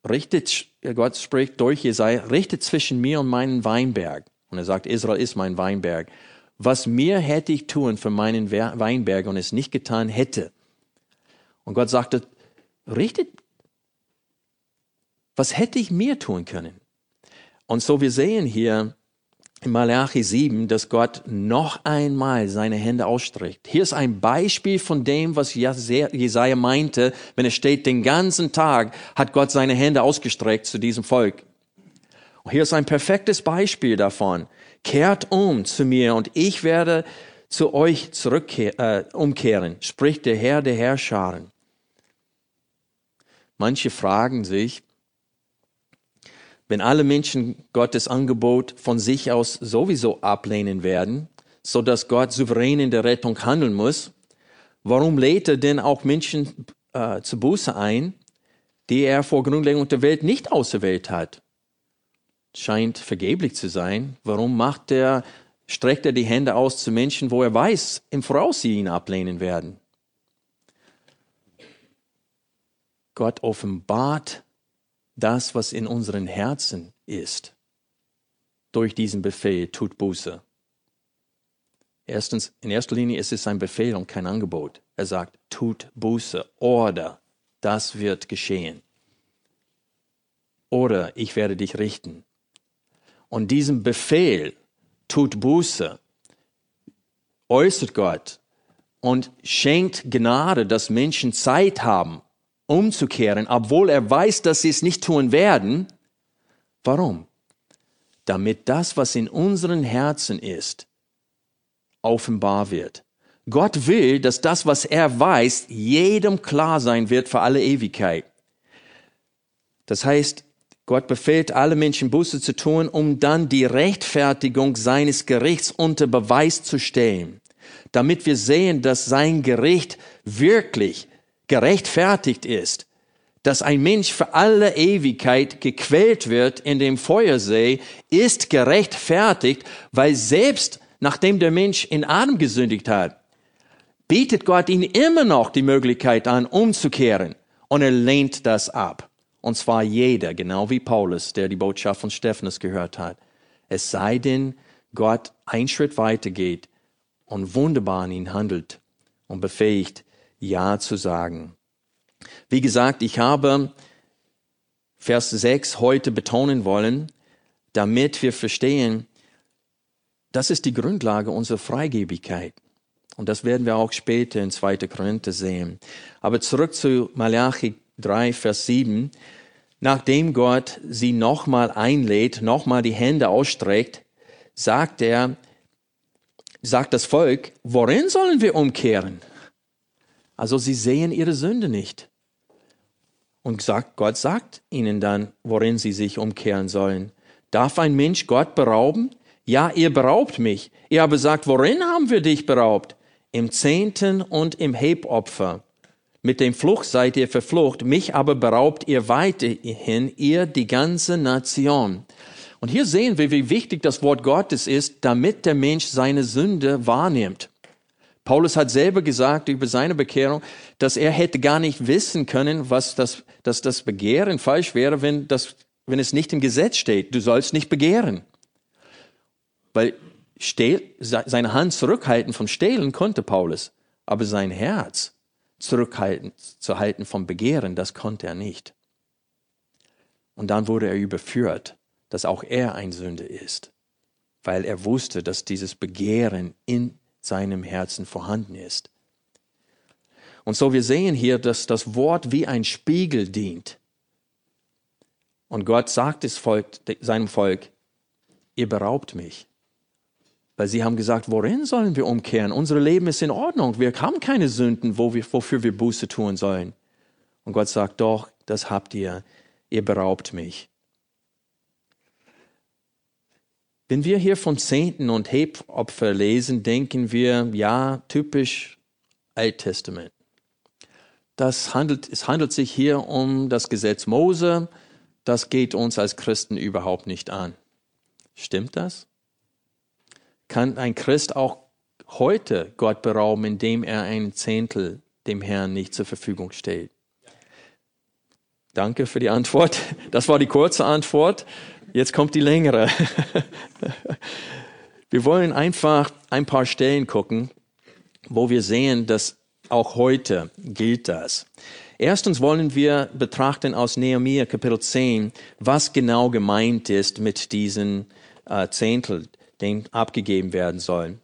richtet, Gott spricht durch Jesaja, richtet zwischen mir und meinen Weinberg. Und er sagt, Israel ist mein Weinberg. Was mir hätte ich tun für meinen Weinberg und es nicht getan hätte. Und Gott sagte, richtet, was hätte ich mir tun können? Und so wir sehen hier in Malachi 7, dass Gott noch einmal seine Hände ausstreckt. Hier ist ein Beispiel von dem, was Jesaja meinte, wenn es steht, den ganzen Tag hat Gott seine Hände ausgestreckt zu diesem Volk. Und hier ist ein perfektes Beispiel davon. Kehrt um zu mir und ich werde zu euch zurückkehren, äh, spricht der Herr der Herrscharen. Manche fragen sich, wenn alle Menschen Gottes Angebot von sich aus sowieso ablehnen werden, so dass Gott souverän in der Rettung handeln muss, warum lädt er denn auch Menschen äh, zu Buße ein, die er vor Grundlegung der Welt nicht auserwählt hat? Scheint vergeblich zu sein. Warum macht er, streckt er die Hände aus zu Menschen, wo er weiß, im Voraus sie ihn ablehnen werden? Gott offenbart das, was in unseren Herzen ist, durch diesen Befehl tut Buße. Erstens, in erster Linie ist es ein Befehl und kein Angebot. Er sagt, tut Buße oder das wird geschehen. Oder ich werde dich richten. Und diesen Befehl, tut Buße, äußert Gott und schenkt Gnade, dass Menschen Zeit haben, umzukehren, obwohl er weiß, dass sie es nicht tun werden. Warum? Damit das, was in unseren Herzen ist, offenbar wird. Gott will, dass das, was er weiß, jedem klar sein wird für alle Ewigkeit. Das heißt, Gott befehlt alle Menschen Buße zu tun, um dann die Rechtfertigung seines Gerichts unter Beweis zu stellen, damit wir sehen, dass sein Gericht wirklich gerechtfertigt ist, dass ein Mensch für alle Ewigkeit gequält wird in dem Feuersee, ist gerechtfertigt, weil selbst nachdem der Mensch in Adam gesündigt hat, bietet Gott ihm immer noch die Möglichkeit an, umzukehren. Und er lehnt das ab. Und zwar jeder, genau wie Paulus, der die Botschaft von Stephanus gehört hat. Es sei denn, Gott einen Schritt weiter geht und wunderbar an ihn handelt und befähigt, ja zu sagen. Wie gesagt, ich habe Vers 6 heute betonen wollen, damit wir verstehen, das ist die Grundlage unserer Freigebigkeit. Und das werden wir auch später in 2. Korinther sehen. Aber zurück zu Malachi 3, Vers 7. Nachdem Gott sie nochmal einlädt, nochmal die Hände ausstreckt, sagt er, sagt das Volk, worin sollen wir umkehren? Also sie sehen ihre Sünde nicht. Und sagt, Gott sagt ihnen dann, worin sie sich umkehren sollen. Darf ein Mensch Gott berauben? Ja, ihr beraubt mich. Ihr aber sagt, worin haben wir dich beraubt? Im Zehnten und im Hebopfer. Mit dem Fluch seid ihr verflucht, mich aber beraubt ihr weiterhin, ihr die ganze Nation. Und hier sehen wir, wie wichtig das Wort Gottes ist, damit der Mensch seine Sünde wahrnimmt. Paulus hat selber gesagt über seine Bekehrung, dass er hätte gar nicht wissen können, was das, dass das Begehren falsch wäre, wenn, das, wenn es nicht im Gesetz steht. Du sollst nicht begehren. Weil stehl, seine Hand zurückhalten vom Stehlen konnte Paulus, aber sein Herz zurückhalten, zu halten vom Begehren, das konnte er nicht. Und dann wurde er überführt, dass auch er ein Sünde ist, weil er wusste, dass dieses Begehren in seinem Herzen vorhanden ist. Und so wir sehen hier, dass das Wort wie ein Spiegel dient. Und Gott sagt es Volk, seinem Volk, ihr beraubt mich. Weil sie haben gesagt, worin sollen wir umkehren? Unser Leben ist in Ordnung. Wir haben keine Sünden, wo wir, wofür wir Buße tun sollen. Und Gott sagt, doch, das habt ihr. Ihr beraubt mich. Wenn wir hier von Zehnten und Hebopfer lesen, denken wir, ja, typisch Alttestament. Das handelt, es handelt sich hier um das Gesetz Mose. Das geht uns als Christen überhaupt nicht an. Stimmt das? Kann ein Christ auch heute Gott berauben, indem er ein Zehntel dem Herrn nicht zur Verfügung stellt? Danke für die Antwort. Das war die kurze Antwort. Jetzt kommt die längere. Wir wollen einfach ein paar Stellen gucken, wo wir sehen, dass auch heute gilt das. Erstens wollen wir betrachten aus Nehemiah Kapitel 10, was genau gemeint ist mit diesen äh, Zehntel, den abgegeben werden sollen.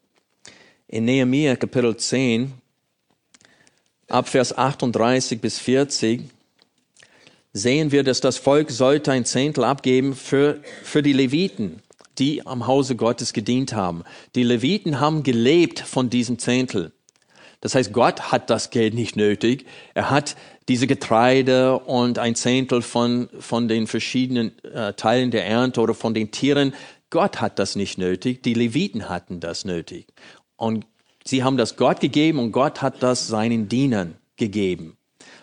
In Nehemiah Kapitel 10, ab Vers 38 bis 40, sehen wir, dass das Volk sollte ein Zehntel abgeben für, für die Leviten, die am Hause Gottes gedient haben. Die Leviten haben gelebt von diesem Zehntel. Das heißt, Gott hat das Geld nicht nötig. Er hat diese Getreide und ein Zehntel von, von den verschiedenen äh, Teilen der Ernte oder von den Tieren. Gott hat das nicht nötig. Die Leviten hatten das nötig. Und sie haben das Gott gegeben und Gott hat das seinen Dienern gegeben.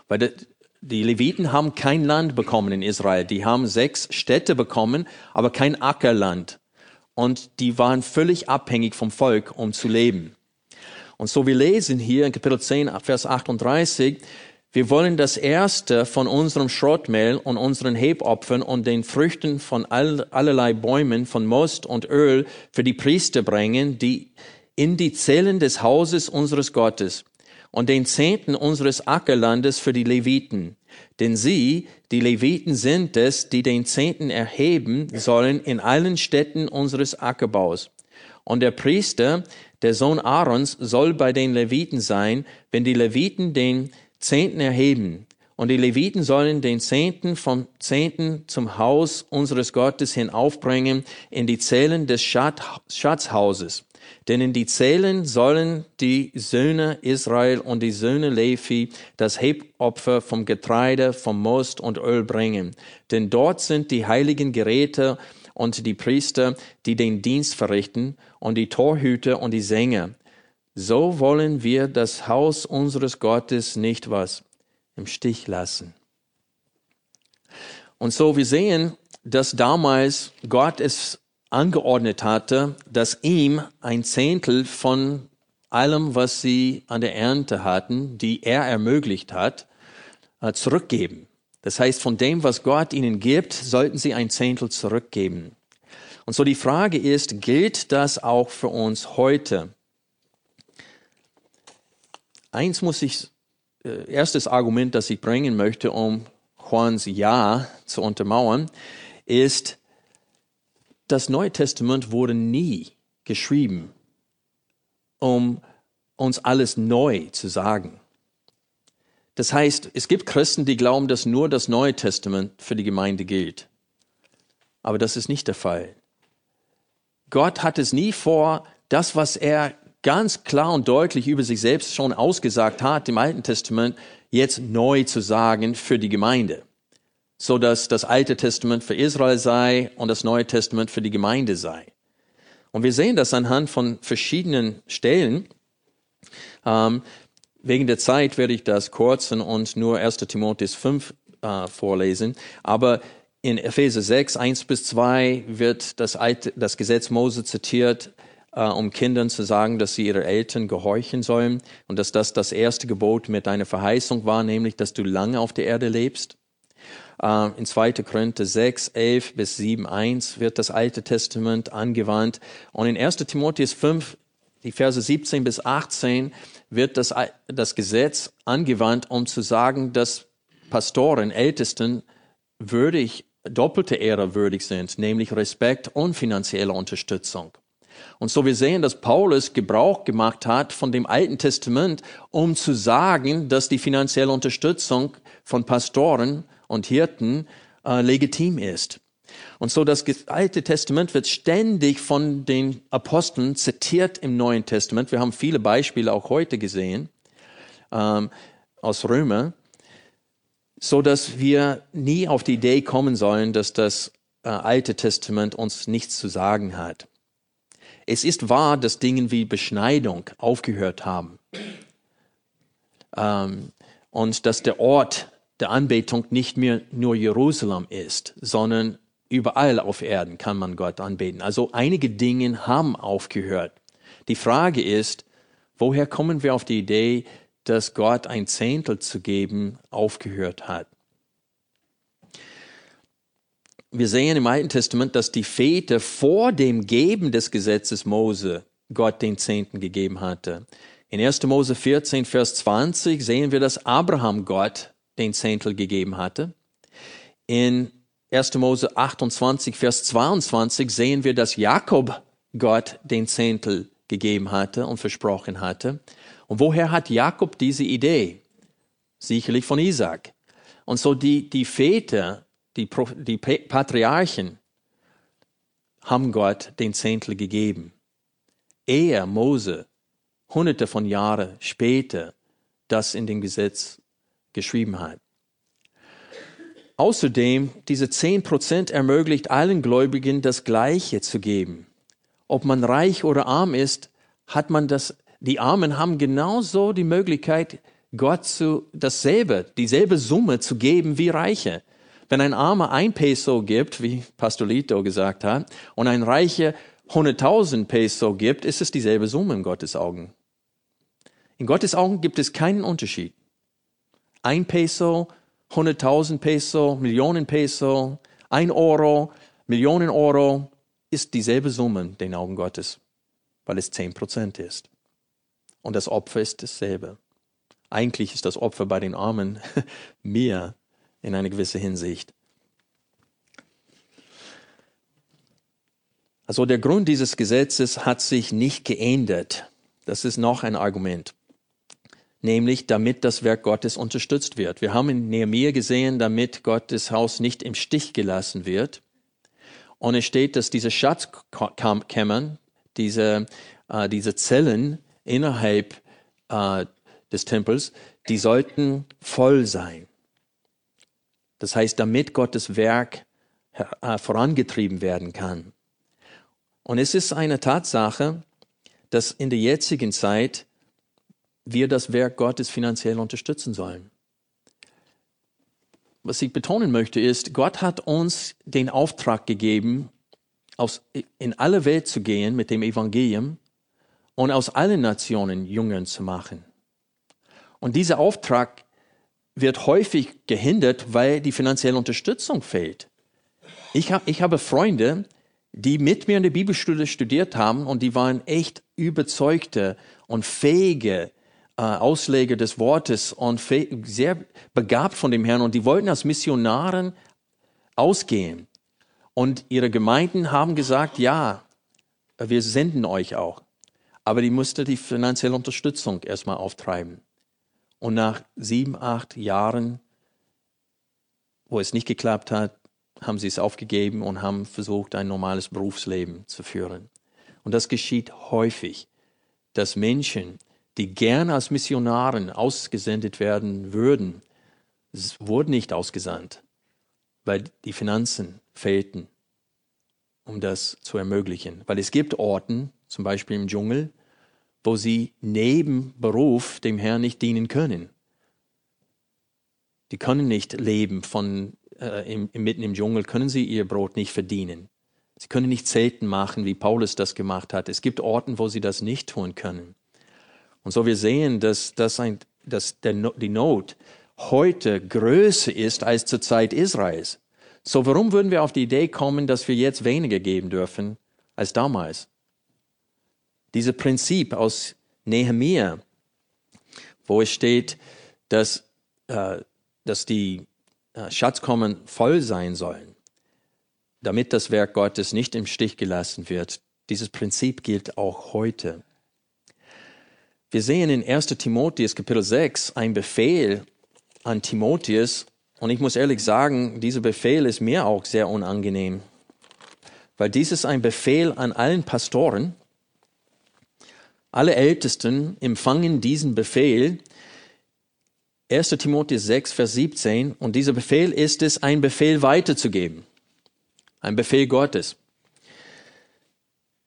Weil die Leviten haben kein Land bekommen in Israel. Die haben sechs Städte bekommen, aber kein Ackerland. Und die waren völlig abhängig vom Volk, um zu leben. Und so wir lesen hier in Kapitel 10, Vers 38, wir wollen das erste von unserem Schrottmehl und unseren Hebopfern und den Früchten von all, allerlei Bäumen von Most und Öl für die Priester bringen, die in die Zellen des Hauses unseres Gottes und den Zehnten unseres Ackerlandes für die Leviten. Denn sie, die Leviten sind es, die den Zehnten erheben sollen in allen Städten unseres Ackerbaus. Und der Priester, der Sohn Aarons, soll bei den Leviten sein, wenn die Leviten den Zehnten erheben. Und die Leviten sollen den Zehnten vom Zehnten zum Haus unseres Gottes hinaufbringen in die Zellen des Schatzhauses. Denn in die Zählen sollen die Söhne Israel und die Söhne Levi das Hebopfer vom Getreide, vom Most und Öl bringen. Denn dort sind die heiligen Geräte und die Priester, die den Dienst verrichten, und die Torhüter und die Sänger. So wollen wir das Haus unseres Gottes nicht was im Stich lassen. Und so wir sehen, dass damals Gott es angeordnet hatte, dass ihm ein Zehntel von allem, was sie an der Ernte hatten, die er ermöglicht hat, äh, zurückgeben. Das heißt, von dem, was Gott ihnen gibt, sollten sie ein Zehntel zurückgeben. Und so die Frage ist, gilt das auch für uns heute? Eins muss ich, äh, erstes Argument, das ich bringen möchte, um Juans Ja zu untermauern, ist, das Neue Testament wurde nie geschrieben, um uns alles neu zu sagen. Das heißt, es gibt Christen, die glauben, dass nur das Neue Testament für die Gemeinde gilt. Aber das ist nicht der Fall. Gott hat es nie vor, das, was er ganz klar und deutlich über sich selbst schon ausgesagt hat im Alten Testament, jetzt neu zu sagen für die Gemeinde so dass das Alte Testament für Israel sei und das Neue Testament für die Gemeinde sei. Und wir sehen das anhand von verschiedenen Stellen. Ähm, wegen der Zeit werde ich das kurzen und nur 1. Timotheus 5 äh, vorlesen. Aber in Epheser 6, 1 bis 2 wird das, Alte, das Gesetz Mose zitiert, äh, um Kindern zu sagen, dass sie ihre Eltern gehorchen sollen und dass das das erste Gebot mit deiner Verheißung war, nämlich, dass du lange auf der Erde lebst. Äh, in 2. Korinther 6, 11 bis 7, 1 wird das Alte Testament angewandt. Und in 1. Timotheus 5, die Verse 17 bis 18, wird das, das Gesetz angewandt, um zu sagen, dass Pastoren, Ältesten würdig, doppelte Ehre würdig sind, nämlich Respekt und finanzielle Unterstützung. Und so wir sehen, dass Paulus Gebrauch gemacht hat von dem Alten Testament, um zu sagen, dass die finanzielle Unterstützung von Pastoren und Hirten äh, legitim ist. Und so das Alte Testament wird ständig von den Aposteln zitiert im Neuen Testament. Wir haben viele Beispiele auch heute gesehen ähm, aus Römer, so dass wir nie auf die Idee kommen sollen, dass das äh, Alte Testament uns nichts zu sagen hat. Es ist wahr, dass Dinge wie Beschneidung aufgehört haben ähm, und dass der Ort der Anbetung nicht mehr nur Jerusalem ist, sondern überall auf Erden kann man Gott anbeten. Also einige Dinge haben aufgehört. Die Frage ist, woher kommen wir auf die Idee, dass Gott ein Zehntel zu geben aufgehört hat? Wir sehen im Alten Testament, dass die Väter vor dem Geben des Gesetzes Mose Gott den Zehnten gegeben hatte. In 1. Mose 14, Vers 20 sehen wir, dass Abraham Gott den Zehntel gegeben hatte. In 1. Mose 28, Vers 22 sehen wir, dass Jakob Gott den Zehntel gegeben hatte und versprochen hatte. Und woher hat Jakob diese Idee? Sicherlich von Isaac. Und so die, die Väter, die, die Patriarchen haben Gott den Zehntel gegeben. Er, Mose, hunderte von Jahren später, das in dem Gesetz geschrieben hat. Außerdem, diese zehn Prozent ermöglicht allen Gläubigen das Gleiche zu geben. Ob man reich oder arm ist, hat man das, die Armen haben genauso die Möglichkeit, Gott zu dasselbe, dieselbe Summe zu geben wie Reiche. Wenn ein Armer ein Peso gibt, wie Pastorito gesagt hat, und ein Reicher 100.000 Peso gibt, ist es dieselbe Summe in Gottes Augen. In Gottes Augen gibt es keinen Unterschied. Ein Peso, 100.000 Peso, Millionen Peso, ein Euro, Millionen Euro ist dieselbe Summe in den Augen Gottes, weil es 10 Prozent ist. Und das Opfer ist dasselbe. Eigentlich ist das Opfer bei den Armen mehr in einer gewissen Hinsicht. Also der Grund dieses Gesetzes hat sich nicht geändert. Das ist noch ein Argument. Nämlich, damit das Werk Gottes unterstützt wird. Wir haben in Nehemiah gesehen, damit Gottes Haus nicht im Stich gelassen wird. Und es steht, dass diese Schatzkammern, diese, äh, diese Zellen innerhalb äh, des Tempels, die sollten voll sein. Das heißt, damit Gottes Werk äh, vorangetrieben werden kann. Und es ist eine Tatsache, dass in der jetzigen Zeit wir das Werk Gottes finanziell unterstützen sollen. Was ich betonen möchte ist, Gott hat uns den Auftrag gegeben, aus, in alle Welt zu gehen mit dem Evangelium und aus allen Nationen Jüngern zu machen. Und dieser Auftrag wird häufig gehindert, weil die finanzielle Unterstützung fehlt. Ich, hab, ich habe Freunde, die mit mir in der Bibelschule studiert haben und die waren echt überzeugte und fähige äh, Ausleger des Wortes und sehr begabt von dem Herrn und die wollten als Missionaren ausgehen. Und ihre Gemeinden haben gesagt, ja, wir senden euch auch. Aber die musste die finanzielle Unterstützung erstmal auftreiben. Und nach sieben, acht Jahren, wo es nicht geklappt hat, haben sie es aufgegeben und haben versucht, ein normales Berufsleben zu führen. Und das geschieht häufig, dass Menschen, die gerne als Missionaren ausgesendet werden würden, wurden nicht ausgesandt, weil die Finanzen fehlten, um das zu ermöglichen. Weil es gibt Orten, zum Beispiel im Dschungel, wo sie neben Beruf dem Herrn nicht dienen können. Die können nicht leben von äh, im, mitten im Dschungel können sie ihr Brot nicht verdienen. Sie können nicht Zelten machen, wie Paulus das gemacht hat. Es gibt Orten, wo sie das nicht tun können. Und so wir sehen, dass, dass, ein, dass der, die Not heute größer ist als zur Zeit Israels. So warum würden wir auf die Idee kommen, dass wir jetzt weniger geben dürfen als damals? Dieses Prinzip aus Nehemiah, wo es steht, dass, äh, dass die äh, Schatzkommen voll sein sollen, damit das Werk Gottes nicht im Stich gelassen wird. Dieses Prinzip gilt auch heute. Wir sehen in 1 Timotheus Kapitel 6 ein Befehl an Timotheus und ich muss ehrlich sagen, dieser Befehl ist mir auch sehr unangenehm, weil dies ist ein Befehl an allen Pastoren. Alle Ältesten empfangen diesen Befehl 1. Timotheus 6, Vers 17. Und dieser Befehl ist es, ein Befehl weiterzugeben. Ein Befehl Gottes.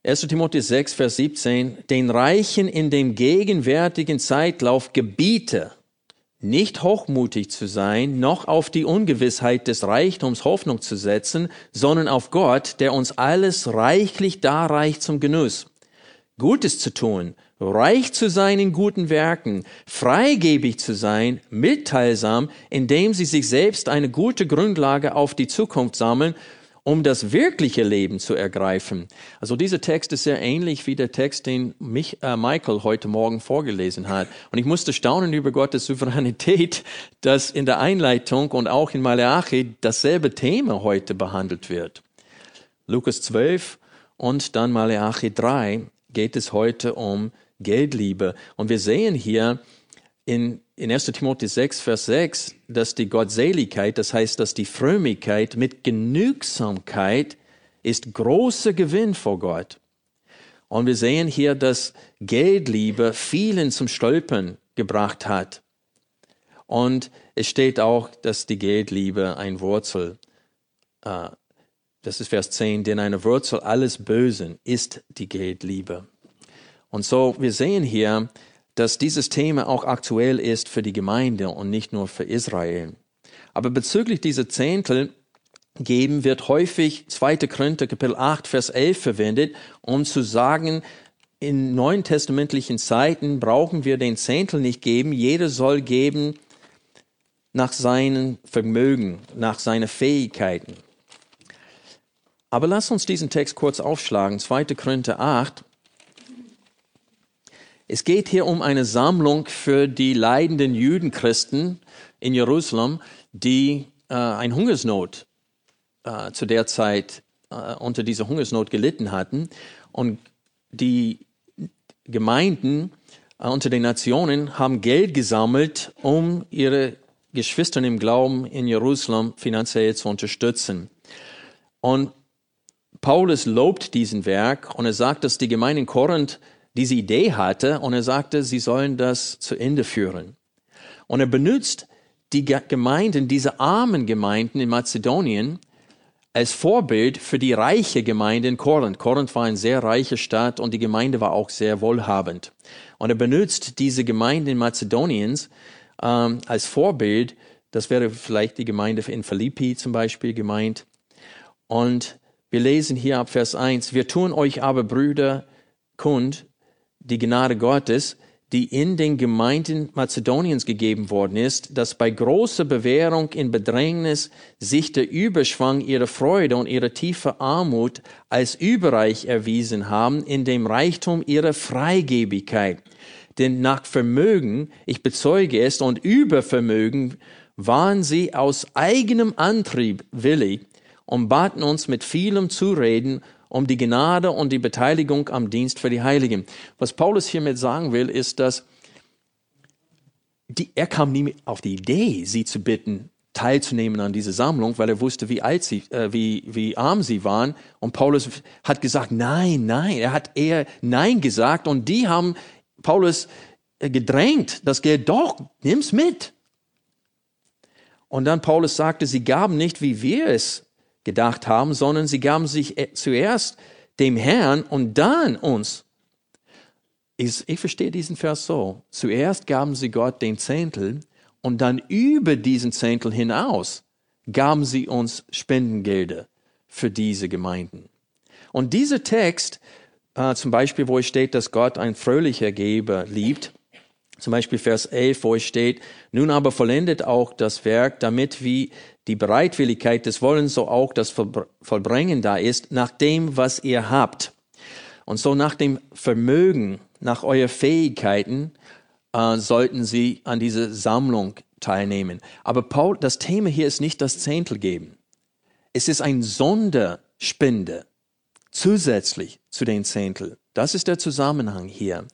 1. Timotheus 6, Vers 17. Den Reichen in dem gegenwärtigen Zeitlauf gebiete, nicht hochmutig zu sein, noch auf die Ungewissheit des Reichtums Hoffnung zu setzen, sondern auf Gott, der uns alles reichlich darreicht zum Genuss. Gutes zu tun, reich zu sein in guten Werken, freigebig zu sein, mitteilsam, indem sie sich selbst eine gute Grundlage auf die Zukunft sammeln um das wirkliche Leben zu ergreifen. Also dieser Text ist sehr ähnlich wie der Text, den mich, äh, Michael heute Morgen vorgelesen hat. Und ich musste staunen über Gottes Souveränität, dass in der Einleitung und auch in Malachi dasselbe Thema heute behandelt wird. Lukas 12 und dann Malachi 3 geht es heute um Geldliebe. Und wir sehen hier in in 1 Timotheus 6, Vers 6, dass die Gottseligkeit, das heißt, dass die Frömmigkeit mit Genügsamkeit ist großer Gewinn vor Gott. Und wir sehen hier, dass Geldliebe vielen zum Stolpern gebracht hat. Und es steht auch, dass die Geldliebe ein Wurzel, äh, das ist Vers 10, denn eine Wurzel alles Bösen ist die Geldliebe. Und so, wir sehen hier, dass dieses Thema auch aktuell ist für die Gemeinde und nicht nur für Israel. Aber bezüglich dieser Zehntel geben wird häufig 2. Korinther Kapitel 8 Vers 11 verwendet, um zu sagen, in neuen testamentlichen Zeiten brauchen wir den Zehntel nicht geben, jeder soll geben nach seinem Vermögen, nach seinen Fähigkeiten. Aber lass uns diesen Text kurz aufschlagen, 2. Korinther 8 es geht hier um eine Sammlung für die leidenden Jüdenchristen in Jerusalem, die äh, ein Hungersnot äh, zu der Zeit äh, unter dieser Hungersnot gelitten hatten. Und die Gemeinden äh, unter den Nationen haben Geld gesammelt, um ihre Geschwister im Glauben in Jerusalem finanziell zu unterstützen. Und Paulus lobt diesen Werk und er sagt, dass die Gemeinde in Korinth diese Idee hatte und er sagte, sie sollen das zu Ende führen. Und er benutzt die Gemeinden, diese armen Gemeinden in Mazedonien als Vorbild für die reiche Gemeinde in Korinth. Korinth war eine sehr reiche Stadt und die Gemeinde war auch sehr wohlhabend. Und er benutzt diese Gemeinde in Mazedoniens ähm, als Vorbild. Das wäre vielleicht die Gemeinde in Philippi zum Beispiel gemeint. Und wir lesen hier ab Vers 1, wir tun euch aber Brüder kund, die Gnade Gottes, die in den Gemeinden Mazedoniens gegeben worden ist, dass bei großer Bewährung in Bedrängnis sich der Überschwang ihrer Freude und ihrer tiefe Armut als überreich erwiesen haben in dem Reichtum ihrer Freigebigkeit. Denn nach Vermögen, ich bezeuge es, und über Vermögen waren sie aus eigenem Antrieb willig und baten uns mit vielem Zureden um die Gnade und die Beteiligung am Dienst für die Heiligen. Was Paulus hiermit sagen will, ist, dass die, er kam nie auf die Idee, sie zu bitten, teilzunehmen an dieser Sammlung, weil er wusste, wie alt sie, äh, wie, wie arm sie waren. Und Paulus hat gesagt, nein, nein. Er hat eher Nein gesagt und die haben Paulus äh, gedrängt, das Geld doch, nimm's mit. Und dann Paulus sagte, sie gaben nicht, wie wir es gedacht haben, sondern sie gaben sich e- zuerst dem Herrn und dann uns. Ich, ich verstehe diesen Vers so. Zuerst gaben sie Gott den Zehntel und dann über diesen Zehntel hinaus gaben sie uns Spendengelder für diese Gemeinden. Und dieser Text, äh, zum Beispiel, wo es steht, dass Gott ein fröhlicher Geber liebt, zum Beispiel Vers 11, wo es steht, nun aber vollendet auch das Werk, damit wie die Bereitwilligkeit des Wollens, so auch das Vollbringen da ist, nach dem, was ihr habt. Und so nach dem Vermögen, nach euren Fähigkeiten, äh, sollten sie an dieser Sammlung teilnehmen. Aber Paul, das Thema hier ist nicht das Zehntel geben. Es ist ein Sonderspende zusätzlich zu den Zehntel. Das ist der Zusammenhang hier.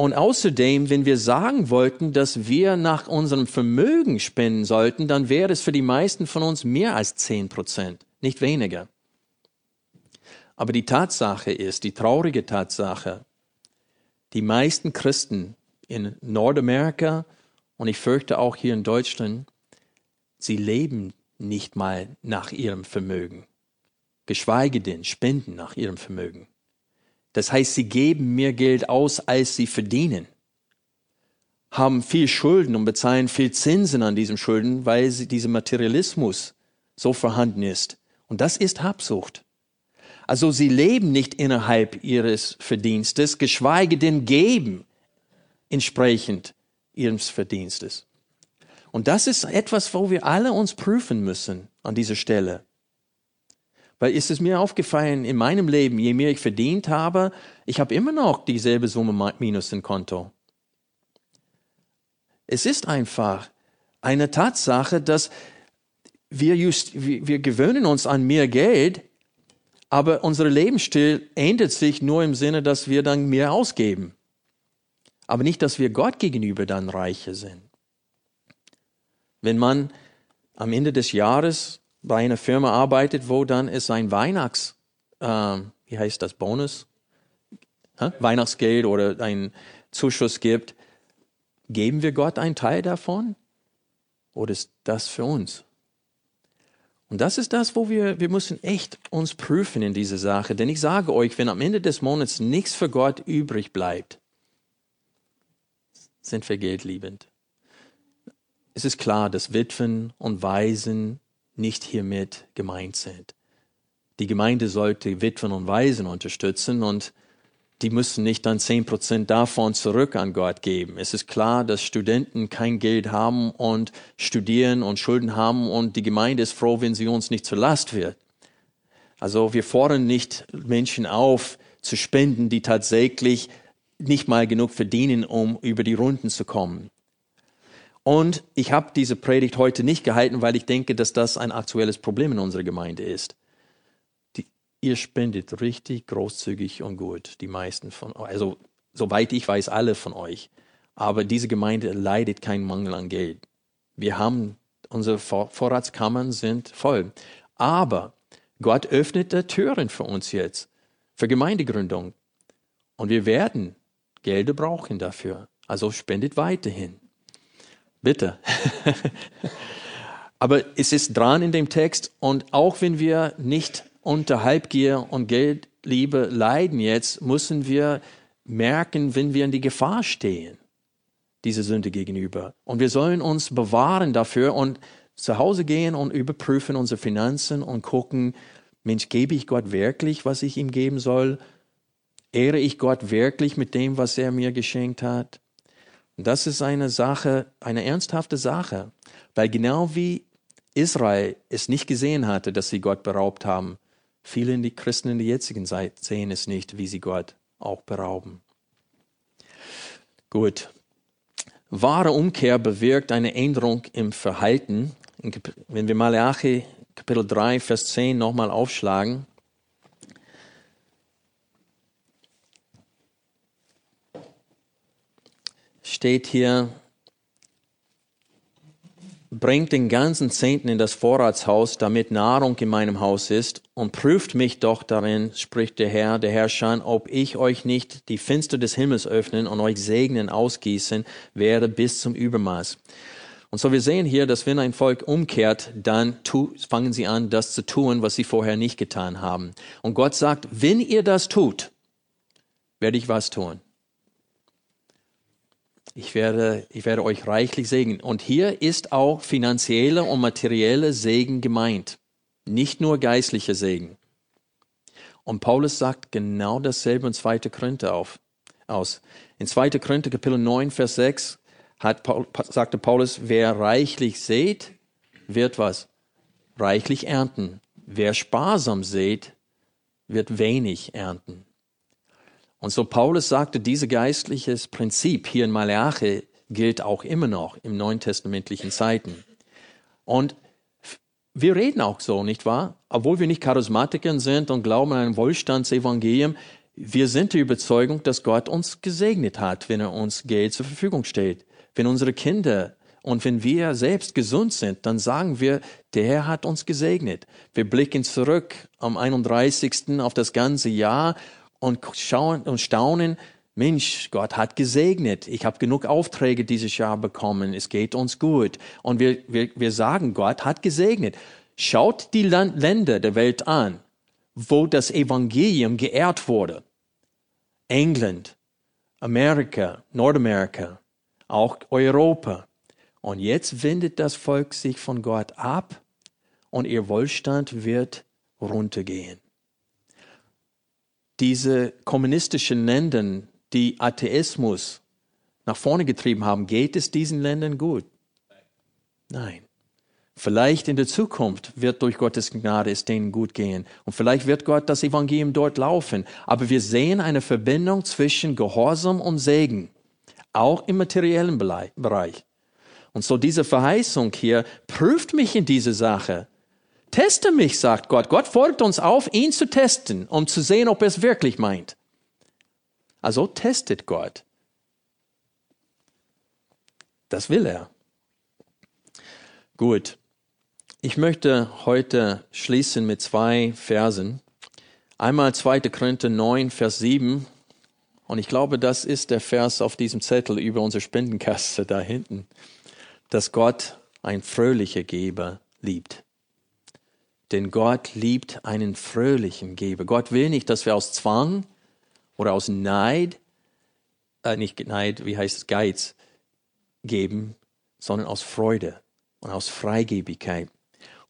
Und außerdem, wenn wir sagen wollten, dass wir nach unserem Vermögen spenden sollten, dann wäre es für die meisten von uns mehr als zehn Prozent, nicht weniger. Aber die Tatsache ist, die traurige Tatsache, die meisten Christen in Nordamerika und ich fürchte auch hier in Deutschland, sie leben nicht mal nach ihrem Vermögen, geschweige denn spenden nach ihrem Vermögen. Das heißt, sie geben mehr Geld aus, als sie verdienen. haben viel Schulden und bezahlen viel Zinsen an diesen Schulden, weil sie, dieser Materialismus so vorhanden ist. Und das ist Habsucht. Also sie leben nicht innerhalb ihres Verdienstes, geschweige denn geben entsprechend ihres Verdienstes. Und das ist etwas, wo wir alle uns prüfen müssen an dieser Stelle. Weil ist es mir aufgefallen, in meinem Leben, je mehr ich verdient habe, ich habe immer noch dieselbe Summe minus im Konto. Es ist einfach eine Tatsache, dass wir, just, wir, gewöhnen uns an mehr Geld, aber unser Lebensstil ändert sich nur im Sinne, dass wir dann mehr ausgeben. Aber nicht, dass wir Gott gegenüber dann reicher sind. Wenn man am Ende des Jahres bei einer Firma arbeitet, wo dann es ein Weihnachts, äh, wie heißt das, Bonus, Hä? Weihnachtsgeld oder ein Zuschuss gibt, geben wir Gott einen Teil davon? Oder ist das für uns? Und das ist das, wo wir, wir müssen echt uns prüfen in dieser Sache. Denn ich sage euch, wenn am Ende des Monats nichts für Gott übrig bleibt, sind wir geldliebend. Es ist klar, dass Witwen und Waisen nicht hiermit gemeint sind. Die Gemeinde sollte Witwen und Waisen unterstützen und die müssen nicht dann zehn Prozent davon zurück an Gott geben. Es ist klar, dass Studenten kein Geld haben und studieren und Schulden haben und die Gemeinde ist froh, wenn sie uns nicht zur Last wird. Also wir fordern nicht Menschen auf zu spenden, die tatsächlich nicht mal genug verdienen, um über die Runden zu kommen. Und ich habe diese Predigt heute nicht gehalten, weil ich denke, dass das ein aktuelles Problem in unserer Gemeinde ist ihr spendet richtig großzügig und gut, die meisten von euch. Also, soweit ich weiß, alle von euch. Aber diese Gemeinde leidet keinen Mangel an Geld. Wir haben, unsere Vorratskammern sind voll. Aber Gott öffnet die Türen für uns jetzt, für Gemeindegründung. Und wir werden Gelder brauchen dafür. Also spendet weiterhin. Bitte. Aber es ist dran in dem Text und auch wenn wir nicht unter Halbgier und Geldliebe leiden jetzt, müssen wir merken, wenn wir in die Gefahr stehen, diese Sünde gegenüber. Und wir sollen uns bewahren dafür und zu Hause gehen und überprüfen unsere Finanzen und gucken, Mensch, gebe ich Gott wirklich, was ich ihm geben soll? Ehre ich Gott wirklich mit dem, was er mir geschenkt hat? Das ist eine Sache, eine ernsthafte Sache, weil genau wie Israel es nicht gesehen hatte, dass sie Gott beraubt haben, Viele in die Christen in der jetzigen Zeit sehen es nicht, wie sie Gott auch berauben. Gut. Wahre Umkehr bewirkt eine Änderung im Verhalten. Wenn wir Malachi Kapitel 3, Vers 10 nochmal aufschlagen, steht hier, bringt den ganzen Zehnten in das Vorratshaus, damit Nahrung in meinem Haus ist, und prüft mich doch darin, spricht der Herr, der Herrscher, ob ich euch nicht die Fenster des Himmels öffnen und euch segnen ausgießen werde bis zum Übermaß. Und so wir sehen hier, dass wenn ein Volk umkehrt, dann tu, fangen sie an, das zu tun, was sie vorher nicht getan haben. Und Gott sagt, wenn ihr das tut, werde ich was tun ich werde, ich werde euch reichlich segnen. Und hier ist auch finanzielle und materielle Segen gemeint, nicht nur geistliche Segen. Und Paulus sagt genau dasselbe in 2. Korinther auf, aus. In 2. Korinther Kapitel 9, Vers 6 hat Paul, sagte Paulus, wer reichlich sät, wird was? Reichlich ernten. Wer sparsam sät, wird wenig ernten. Und so Paulus sagte, dieses geistliches Prinzip hier in Malachi gilt auch immer noch im neuen testamentlichen Zeiten. Und wir reden auch so, nicht wahr? Obwohl wir nicht Charismatiker sind und glauben an ein Wohlstandsevangelium, wir sind der Überzeugung, dass Gott uns gesegnet hat, wenn er uns Geld zur Verfügung stellt. Wenn unsere Kinder und wenn wir selbst gesund sind, dann sagen wir, der Herr hat uns gesegnet. Wir blicken zurück am 31. auf das ganze Jahr und schauen und staunen, Mensch, Gott hat gesegnet. Ich habe genug Aufträge dieses Jahr bekommen. Es geht uns gut. Und wir, wir, wir sagen, Gott hat gesegnet. Schaut die Land Länder der Welt an, wo das Evangelium geehrt wurde. England, Amerika, Nordamerika, auch Europa. Und jetzt wendet das Volk sich von Gott ab und ihr Wohlstand wird runtergehen. Diese kommunistischen Länder, die Atheismus nach vorne getrieben haben, geht es diesen Ländern gut? Nein. Vielleicht in der Zukunft wird durch Gottes Gnade es denen gut gehen. Und vielleicht wird Gott das Evangelium dort laufen. Aber wir sehen eine Verbindung zwischen Gehorsam und Segen. Auch im materiellen Bereich. Und so diese Verheißung hier prüft mich in diese Sache. Teste mich, sagt Gott. Gott fordert uns auf, ihn zu testen, um zu sehen, ob er es wirklich meint. Also testet Gott. Das will er. Gut. Ich möchte heute schließen mit zwei Versen. Einmal 2. Korinther 9, Vers 7. Und ich glaube, das ist der Vers auf diesem Zettel über unsere Spendenkasse da hinten, dass Gott ein fröhlicher Geber liebt. Denn Gott liebt einen fröhlichen Geber. Gott will nicht, dass wir aus Zwang oder aus Neid, äh, nicht Neid, wie heißt es, Geiz geben, sondern aus Freude und aus Freigebigkeit.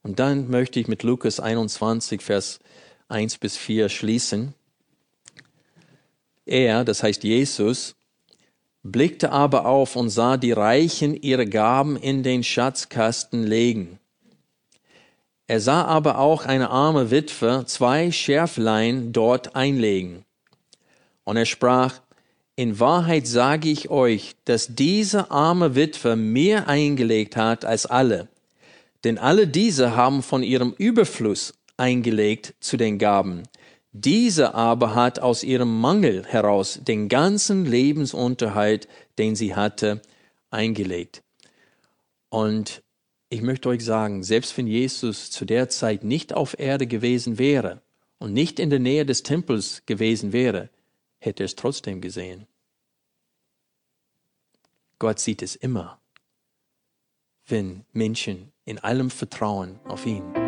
Und dann möchte ich mit Lukas 21, Vers 1 bis 4 schließen. Er, das heißt Jesus, blickte aber auf und sah die Reichen ihre Gaben in den Schatzkasten legen. Er sah aber auch eine arme Witwe zwei Schärflein dort einlegen. Und er sprach, in Wahrheit sage ich euch, dass diese arme Witwe mehr eingelegt hat als alle. Denn alle diese haben von ihrem Überfluss eingelegt zu den Gaben. Diese aber hat aus ihrem Mangel heraus den ganzen Lebensunterhalt, den sie hatte, eingelegt. Und ich möchte euch sagen, selbst wenn Jesus zu der Zeit nicht auf Erde gewesen wäre und nicht in der Nähe des Tempels gewesen wäre, hätte er es trotzdem gesehen. Gott sieht es immer, wenn Menschen in allem Vertrauen auf ihn.